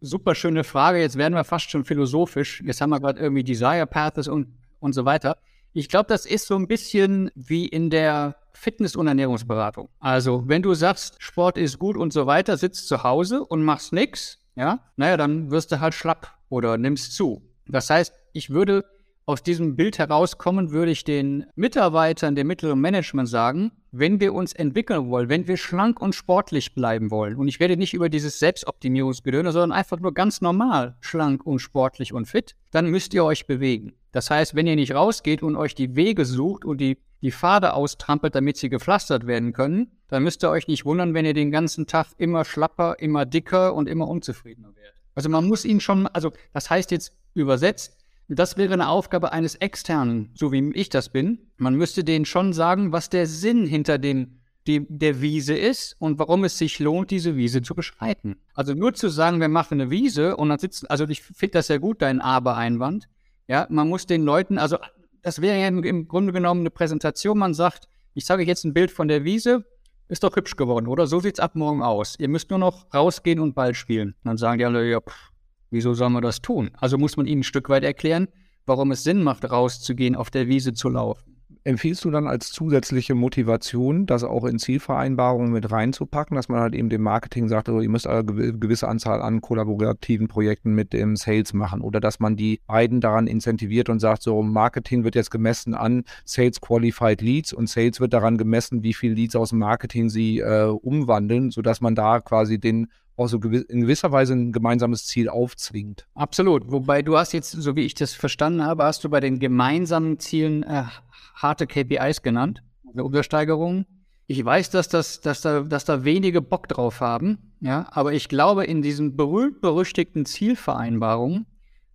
super schöne Frage. Jetzt werden wir fast schon philosophisch. Jetzt haben wir gerade irgendwie Desire Paths und, und so weiter. Ich glaube, das ist so ein bisschen wie in der Fitness- und Ernährungsberatung. Also, wenn du sagst, Sport ist gut und so weiter, sitzt zu Hause und machst nichts, ja, naja, dann wirst du halt schlapp oder nimmst zu. Das heißt, ich würde aus diesem Bild herauskommen, würde ich den Mitarbeitern, dem mittleren Management sagen, wenn wir uns entwickeln wollen, wenn wir schlank und sportlich bleiben wollen, und ich rede nicht über dieses Selbstoptimierungsgedöne, sondern einfach nur ganz normal schlank und sportlich und fit, dann müsst ihr euch bewegen. Das heißt, wenn ihr nicht rausgeht und euch die Wege sucht und die, die Pfade austrampelt, damit sie gepflastert werden können, dann müsst ihr euch nicht wundern, wenn ihr den ganzen Tag immer schlapper, immer dicker und immer unzufriedener werdet. Also man muss ihn schon, also das heißt jetzt übersetzt, das wäre eine Aufgabe eines Externen, so wie ich das bin. Man müsste denen schon sagen, was der Sinn hinter den, die, der Wiese ist und warum es sich lohnt, diese Wiese zu beschreiten. Also nur zu sagen, wir machen eine Wiese und dann sitzen, also ich finde das sehr gut, dein Aber-Einwand. Ja, man muss den Leuten, also das wäre ja im Grunde genommen eine Präsentation. Man sagt, ich zeige euch jetzt ein Bild von der Wiese, ist doch hübsch geworden, oder? So sieht's ab morgen aus. Ihr müsst nur noch rausgehen und Ball spielen. Und dann sagen die alle, ja, pff, wieso sollen wir das tun? Also muss man ihnen ein Stück weit erklären, warum es Sinn macht, rauszugehen, auf der Wiese zu laufen. Empfiehlst du dann als zusätzliche Motivation, das auch in Zielvereinbarungen mit reinzupacken, dass man halt eben dem Marketing sagt, also ihr müsst eine gewisse Anzahl an kollaborativen Projekten mit dem Sales machen oder dass man die beiden daran incentiviert und sagt, so Marketing wird jetzt gemessen an Sales Qualified Leads und Sales wird daran gemessen, wie viele Leads aus dem Marketing sie äh, umwandeln, sodass man da quasi den auch so in gewisser Weise ein gemeinsames Ziel aufzwingt. Absolut. Wobei du hast jetzt, so wie ich das verstanden habe, hast du bei den gemeinsamen Zielen äh, harte KPIs genannt, also Übersteigerungen. Ich weiß, dass, das, dass, da, dass da wenige Bock drauf haben, ja, aber ich glaube, in diesen berühmt-berüchtigten Zielvereinbarungen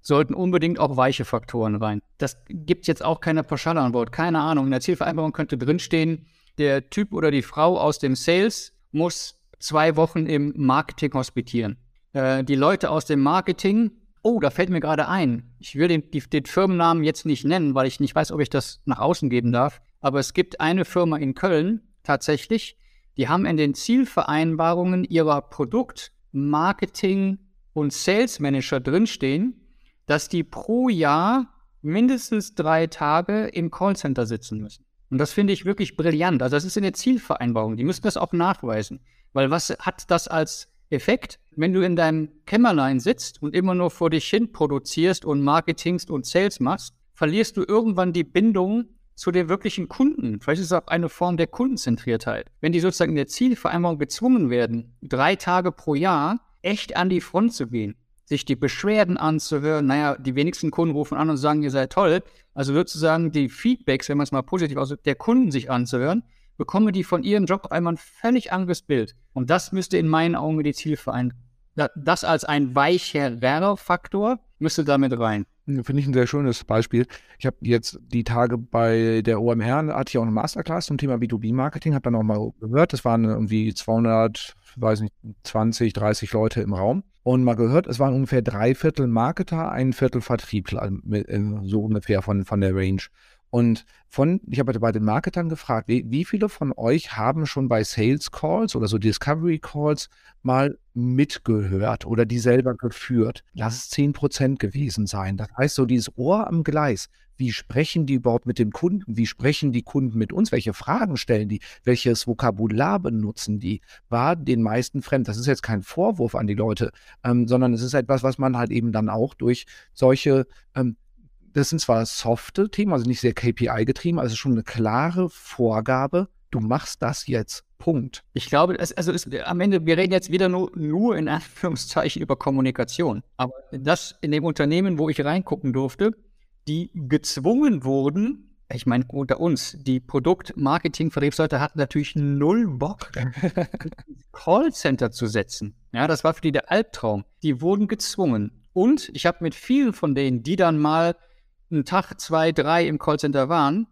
sollten unbedingt auch weiche Faktoren rein. Das gibt jetzt auch keine Pauschalantwort. Keine Ahnung. In der Zielvereinbarung könnte drinstehen, der Typ oder die Frau aus dem Sales muss zwei Wochen im Marketing hospitieren. Äh, die Leute aus dem Marketing, oh, da fällt mir gerade ein, ich will den, die, den Firmennamen jetzt nicht nennen, weil ich nicht weiß, ob ich das nach außen geben darf, aber es gibt eine Firma in Köln tatsächlich, die haben in den Zielvereinbarungen ihrer Produkt-, Marketing- und Sales Manager drinstehen, dass die pro Jahr mindestens drei Tage im Callcenter sitzen müssen. Und das finde ich wirklich brillant. Also das ist in der Zielvereinbarung. Die müssen das auch nachweisen. Weil was hat das als Effekt? Wenn du in deinem Kämmerlein sitzt und immer nur vor dich hin produzierst und Marketingst und Sales machst, verlierst du irgendwann die Bindung zu den wirklichen Kunden. Vielleicht ist es auch eine Form der Kundenzentriertheit. Wenn die sozusagen in der Zielvereinbarung gezwungen werden, drei Tage pro Jahr echt an die Front zu gehen, sich die Beschwerden anzuhören, naja, die wenigsten Kunden rufen an und sagen, ihr seid toll. Also sozusagen die Feedbacks, wenn man es mal positiv aussieht, der Kunden sich anzuhören bekommen die von ihrem Job einmal ein völlig anderes Bild. Und das müsste in meinen Augen die Zielvereinbarung das als ein weicherer Faktor müsste damit rein. Finde ich ein sehr schönes Beispiel. Ich habe jetzt die Tage bei der OMR, hatte ich auch eine Masterclass zum Thema B2B-Marketing, habe dann auch mal gehört, das waren irgendwie 200, weiß nicht, 20, 30 Leute im Raum und mal gehört, es waren ungefähr drei Viertel Marketer, ein Viertel Vertriebler, äh, so ungefähr von, von der Range. Und von, ich habe bei den Marketern gefragt, wie, wie, viele von euch haben schon bei Sales Calls oder so Discovery Calls mal mitgehört oder die selber geführt? Lass es 10 Prozent gewesen sein. Das heißt, so dieses Ohr am Gleis. Wie sprechen die überhaupt mit dem Kunden? Wie sprechen die Kunden mit uns? Welche Fragen stellen die? Welches Vokabular benutzen die? War den meisten fremd. Das ist jetzt kein Vorwurf an die Leute, ähm, sondern es ist etwas, was man halt eben dann auch durch solche ähm, das sind zwar softe Themen, also nicht sehr KPI-getrieben, also schon eine klare Vorgabe, du machst das jetzt. Punkt. Ich glaube, es, also es, am Ende, wir reden jetzt wieder nur, nur in Anführungszeichen über Kommunikation. Aber das in dem Unternehmen, wo ich reingucken durfte, die gezwungen wurden, ich meine, unter uns, die Produkt-Marketing-Vertriebsleute hatten natürlich null Bock, Callcenter zu setzen. Ja, das war für die der Albtraum. Die wurden gezwungen. Und ich habe mit vielen von denen, die dann mal einen Tag, zwei, drei im Callcenter waren,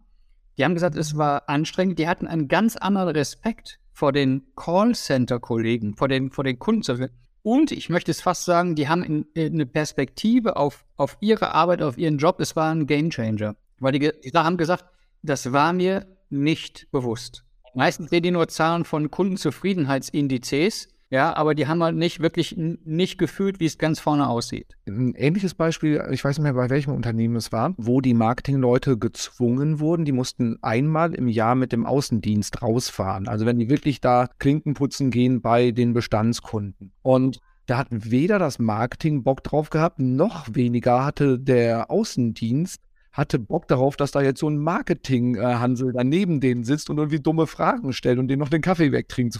die haben gesagt, es war anstrengend. Die hatten einen ganz anderen Respekt vor den Callcenter-Kollegen, vor den, vor den Kunden. Und ich möchte es fast sagen, die haben in, in eine Perspektive auf, auf ihre Arbeit, auf ihren Job. Es war ein Gamechanger. Weil die, die haben gesagt, das war mir nicht bewusst. Meistens sehen die nur Zahlen von Kundenzufriedenheitsindizes ja, aber die haben halt nicht wirklich nicht gefühlt, wie es ganz vorne aussieht. Ein ähnliches Beispiel, ich weiß nicht mehr, bei welchem Unternehmen es war, wo die Marketingleute gezwungen wurden, die mussten einmal im Jahr mit dem Außendienst rausfahren. Also wenn die wirklich da Klinken putzen gehen bei den Bestandskunden. Und da hat weder das Marketing Bock drauf gehabt, noch weniger hatte der Außendienst hatte Bock darauf, dass da jetzt so ein Marketing-Hansel daneben denen sitzt und irgendwie dumme Fragen stellt und denen noch den Kaffee wegtrinkt.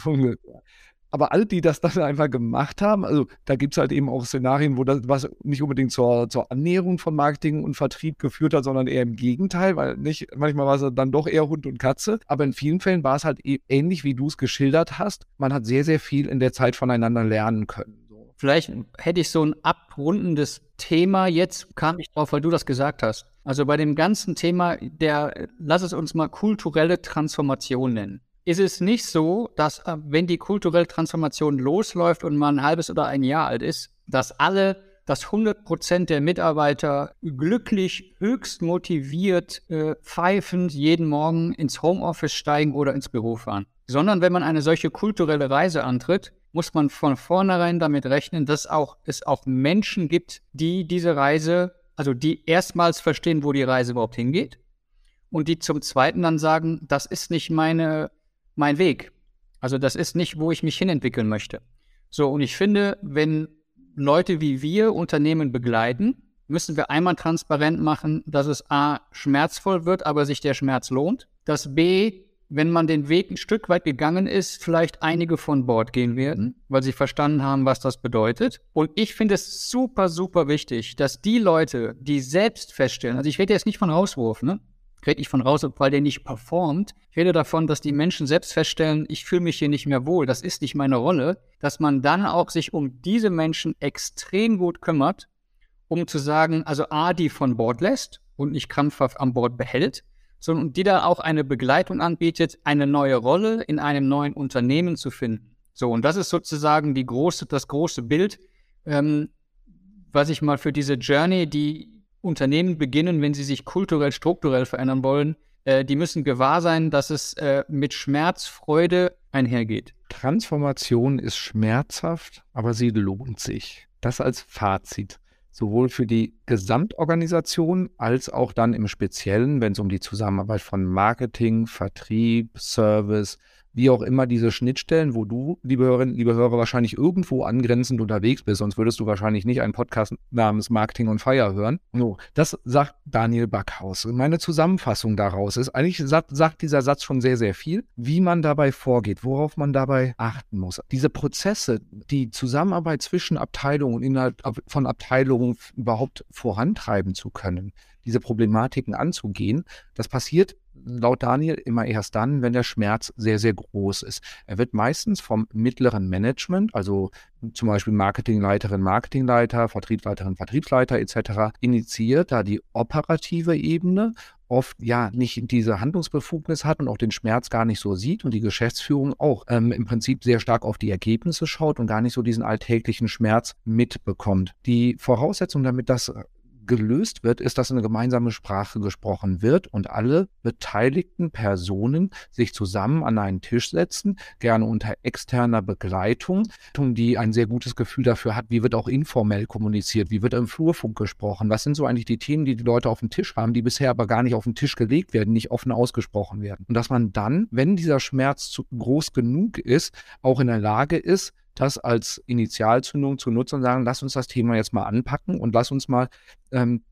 Aber alle, die das dann einfach gemacht haben, also da gibt es halt eben auch Szenarien, wo das was nicht unbedingt zur, zur Annäherung von Marketing und Vertrieb geführt hat, sondern eher im Gegenteil, weil nicht, manchmal war es dann doch eher Hund und Katze. Aber in vielen Fällen war es halt e ähnlich, wie du es geschildert hast. Man hat sehr, sehr viel in der Zeit voneinander lernen können. Vielleicht hätte ich so ein abrundendes Thema. Jetzt kam ich drauf, weil du das gesagt hast. Also bei dem ganzen Thema der, lass es uns mal kulturelle Transformation nennen ist es nicht so, dass äh, wenn die kulturelle Transformation losläuft und man ein halbes oder ein Jahr alt ist, dass alle, dass 100 Prozent der Mitarbeiter glücklich, höchst motiviert, äh, pfeifend jeden Morgen ins Homeoffice steigen oder ins Büro fahren. Sondern wenn man eine solche kulturelle Reise antritt, muss man von vornherein damit rechnen, dass auch, es auch Menschen gibt, die diese Reise, also die erstmals verstehen, wo die Reise überhaupt hingeht und die zum Zweiten dann sagen, das ist nicht meine mein Weg. Also das ist nicht, wo ich mich hinentwickeln möchte. So, und ich finde, wenn Leute wie wir Unternehmen begleiten, müssen wir einmal transparent machen, dass es A, schmerzvoll wird, aber sich der Schmerz lohnt. Dass B, wenn man den Weg ein Stück weit gegangen ist, vielleicht einige von Bord gehen werden, weil sie verstanden haben, was das bedeutet. Und ich finde es super, super wichtig, dass die Leute, die selbst feststellen, also ich rede jetzt nicht von Rauswurf, ne? Rede ich von raus, weil der nicht performt. Ich rede davon, dass die Menschen selbst feststellen, ich fühle mich hier nicht mehr wohl, das ist nicht meine Rolle, dass man dann auch sich um diese Menschen extrem gut kümmert, um zu sagen, also A, die von Bord lässt und nicht krampfhaft an Bord behält, sondern die da auch eine Begleitung anbietet, eine neue Rolle in einem neuen Unternehmen zu finden. So, und das ist sozusagen die große, das große Bild, ähm, was ich mal für diese Journey, die Unternehmen beginnen, wenn sie sich kulturell, strukturell verändern wollen, äh, die müssen gewahr sein, dass es äh, mit Schmerzfreude einhergeht. Transformation ist schmerzhaft, aber sie lohnt sich. Das als Fazit. Sowohl für die Gesamtorganisation als auch dann im Speziellen, wenn es um die Zusammenarbeit von Marketing, Vertrieb, Service, wie auch immer diese Schnittstellen, wo du, liebe Hörerinnen, liebe Hörer, wahrscheinlich irgendwo angrenzend unterwegs bist, sonst würdest du wahrscheinlich nicht einen Podcast namens Marketing on Fire hören. So, das sagt Daniel Backhaus. Meine Zusammenfassung daraus ist, eigentlich sagt, sagt dieser Satz schon sehr, sehr viel, wie man dabei vorgeht, worauf man dabei achten muss. Diese Prozesse, die Zusammenarbeit zwischen Abteilungen und innerhalb von Abteilungen überhaupt vorantreiben zu können, diese Problematiken anzugehen, das passiert laut Daniel immer erst dann, wenn der Schmerz sehr, sehr groß ist. Er wird meistens vom mittleren Management, also zum Beispiel Marketingleiterin, Marketingleiter, Vertriebsleiterin, Vertriebsleiter etc. initiiert, da die operative Ebene oft ja nicht diese Handlungsbefugnis hat und auch den Schmerz gar nicht so sieht und die Geschäftsführung auch ähm, im Prinzip sehr stark auf die Ergebnisse schaut und gar nicht so diesen alltäglichen Schmerz mitbekommt. Die Voraussetzung, damit das gelöst wird, ist, dass eine gemeinsame Sprache gesprochen wird und alle beteiligten Personen sich zusammen an einen Tisch setzen, gerne unter externer Begleitung, die ein sehr gutes Gefühl dafür hat, wie wird auch informell kommuniziert, wie wird im Flurfunk gesprochen, was sind so eigentlich die Themen, die die Leute auf dem Tisch haben, die bisher aber gar nicht auf den Tisch gelegt werden, nicht offen ausgesprochen werden. Und dass man dann, wenn dieser Schmerz groß genug ist, auch in der Lage ist, das als Initialzündung zu nutzen und sagen, lass uns das Thema jetzt mal anpacken und lass uns mal ähm,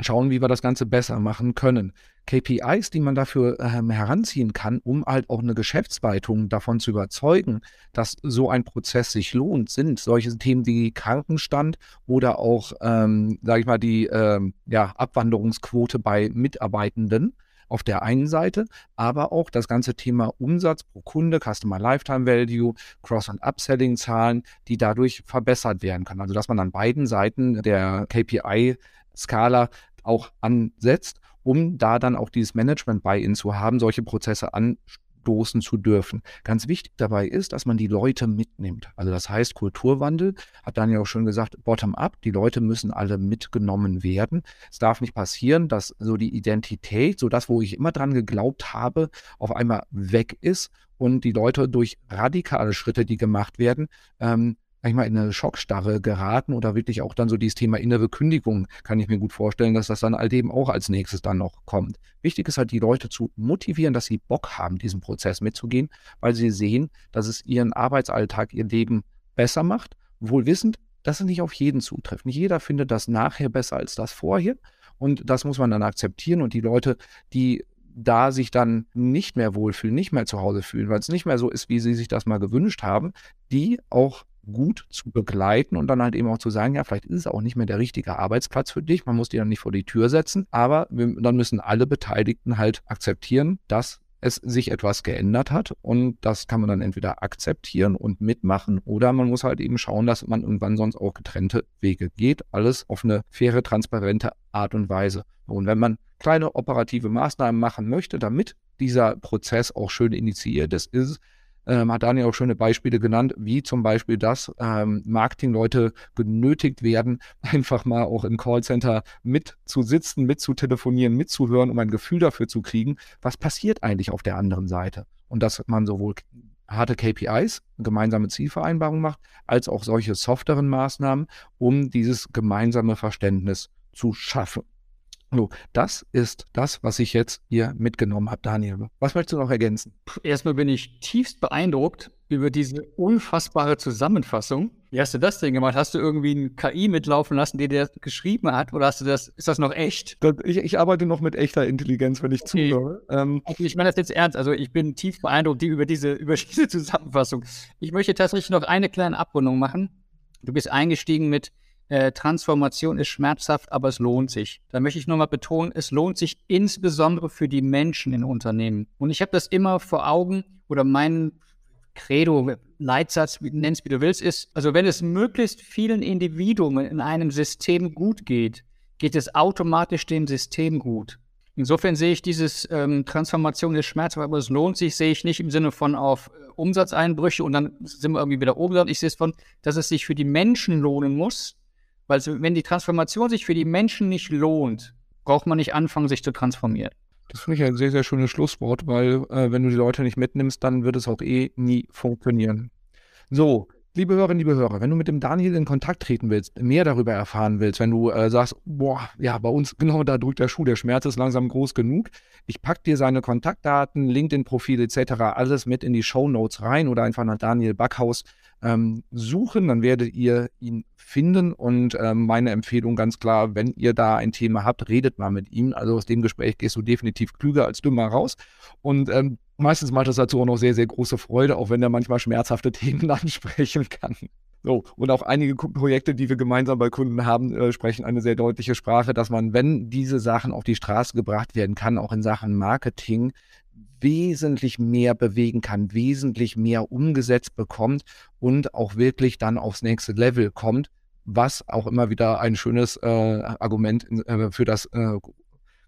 schauen, wie wir das Ganze besser machen können. KPIs, die man dafür ähm, heranziehen kann, um halt auch eine Geschäftsleitung davon zu überzeugen, dass so ein Prozess sich lohnt, sind solche Themen wie Krankenstand oder auch, ähm, sage ich mal, die ähm, ja, Abwanderungsquote bei Mitarbeitenden auf der einen Seite, aber auch das ganze Thema Umsatz pro Kunde, Customer Lifetime Value, Cross- und Upselling-Zahlen, die dadurch verbessert werden können. Also dass man an beiden Seiten der KPI-Skala auch ansetzt, um da dann auch dieses Management bei Ihnen zu haben, solche Prozesse an stoßen zu dürfen. Ganz wichtig dabei ist, dass man die Leute mitnimmt. Also das heißt, Kulturwandel, hat Daniel auch schon gesagt, bottom-up, die Leute müssen alle mitgenommen werden. Es darf nicht passieren, dass so die Identität, so das, wo ich immer dran geglaubt habe, auf einmal weg ist und die Leute durch radikale Schritte, die gemacht werden, ähm, manchmal in eine Schockstarre geraten oder wirklich auch dann so dieses Thema innere Kündigung, kann ich mir gut vorstellen, dass das dann all dem auch als nächstes dann noch kommt. Wichtig ist halt, die Leute zu motivieren, dass sie Bock haben, diesen Prozess mitzugehen, weil sie sehen, dass es ihren Arbeitsalltag, ihr Leben besser macht, wohl wissend, dass es nicht auf jeden zutrifft. Nicht jeder findet das nachher besser als das vorher. Und das muss man dann akzeptieren. Und die Leute, die da sich dann nicht mehr wohlfühlen, nicht mehr zu Hause fühlen, weil es nicht mehr so ist, wie sie sich das mal gewünscht haben, die auch gut zu begleiten und dann halt eben auch zu sagen, ja, vielleicht ist es auch nicht mehr der richtige Arbeitsplatz für dich, man muss die dann nicht vor die Tür setzen, aber wir, dann müssen alle Beteiligten halt akzeptieren, dass es sich etwas geändert hat und das kann man dann entweder akzeptieren und mitmachen oder man muss halt eben schauen, dass man irgendwann sonst auch getrennte Wege geht. Alles auf eine faire, transparente Art und Weise. Und wenn man kleine operative Maßnahmen machen möchte, damit dieser Prozess auch schön initiiert ist, ist ähm, hat Daniel auch schöne Beispiele genannt, wie zum Beispiel, dass ähm, Marketingleute genötigt werden, einfach mal auch im Callcenter mitzusitzen, mitzutelefonieren, mitzuhören, um ein Gefühl dafür zu kriegen, was passiert eigentlich auf der anderen Seite. Und dass man sowohl harte KPIs, gemeinsame Zielvereinbarungen macht, als auch solche softeren Maßnahmen, um dieses gemeinsame Verständnis zu schaffen. So, das ist das, was ich jetzt hier mitgenommen habe, Daniel. Was möchtest du noch ergänzen? Erstmal bin ich tiefst beeindruckt über diese unfassbare Zusammenfassung. Wie hast du das denn gemacht? Hast du irgendwie ein KI mitlaufen lassen, die der geschrieben hat? Oder hast du das, ist das noch echt? Ich, ich arbeite noch mit echter Intelligenz, wenn ich okay. zuhöre. Ähm, ich meine das jetzt ernst. Also ich bin tief beeindruckt über diese, über diese Zusammenfassung. Ich möchte tatsächlich noch eine kleine Abrundung machen. Du bist eingestiegen mit, äh, Transformation ist schmerzhaft, aber es lohnt sich. Da möchte ich nochmal betonen, es lohnt sich insbesondere für die Menschen in Unternehmen. Und ich habe das immer vor Augen oder mein Credo, Leitsatz, nenn es wie du willst, ist, also wenn es möglichst vielen Individuen in einem System gut geht, geht es automatisch dem System gut. Insofern sehe ich dieses ähm, Transformation ist schmerzhaft, aber es lohnt sich, sehe ich nicht im Sinne von auf äh, Umsatzeinbrüche und dann sind wir irgendwie wieder oben. Ich sehe es von, dass es sich für die Menschen lohnen muss, weil wenn die Transformation sich für die Menschen nicht lohnt, braucht man nicht anfangen, sich zu transformieren. Das finde ich ein sehr, sehr schönes Schlusswort, weil äh, wenn du die Leute nicht mitnimmst, dann wird es auch eh nie funktionieren. So, liebe Hörerinnen, liebe Hörer, wenn du mit dem Daniel in Kontakt treten willst, mehr darüber erfahren willst, wenn du äh, sagst, boah, ja, bei uns genau da drückt der Schuh, der Schmerz ist langsam groß genug, ich packe dir seine Kontaktdaten, LinkedIn-Profil etc., alles mit in die Show Notes rein oder einfach nach Daniel Backhaus ähm, suchen, dann werdet ihr ihn finden. Und ähm, meine Empfehlung ganz klar, wenn ihr da ein Thema habt, redet mal mit ihm. Also aus dem Gespräch gehst du definitiv klüger als dümmer raus. Und ähm, meistens macht es dazu auch noch sehr, sehr große Freude, auch wenn er manchmal schmerzhafte Themen ansprechen kann. So, und auch einige Projekte, die wir gemeinsam bei Kunden haben, äh, sprechen eine sehr deutliche Sprache, dass man, wenn diese Sachen auf die Straße gebracht werden kann, auch in Sachen Marketing, wesentlich mehr bewegen kann, wesentlich mehr umgesetzt bekommt und auch wirklich dann aufs nächste Level kommt, was auch immer wieder ein schönes äh, Argument äh, für das äh,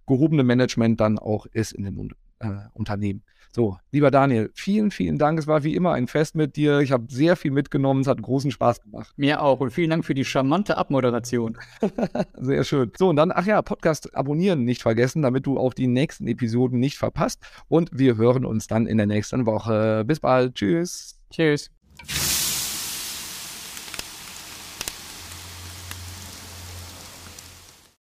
gehobene Management dann auch ist in den äh, Unternehmen. So, lieber Daniel, vielen, vielen Dank. Es war wie immer ein Fest mit dir. Ich habe sehr viel mitgenommen. Es hat großen Spaß gemacht. Mir auch. Und vielen Dank für die charmante Abmoderation. sehr schön. So, und dann, ach ja, Podcast abonnieren nicht vergessen, damit du auch die nächsten Episoden nicht verpasst. Und wir hören uns dann in der nächsten Woche. Bis bald. Tschüss. Tschüss.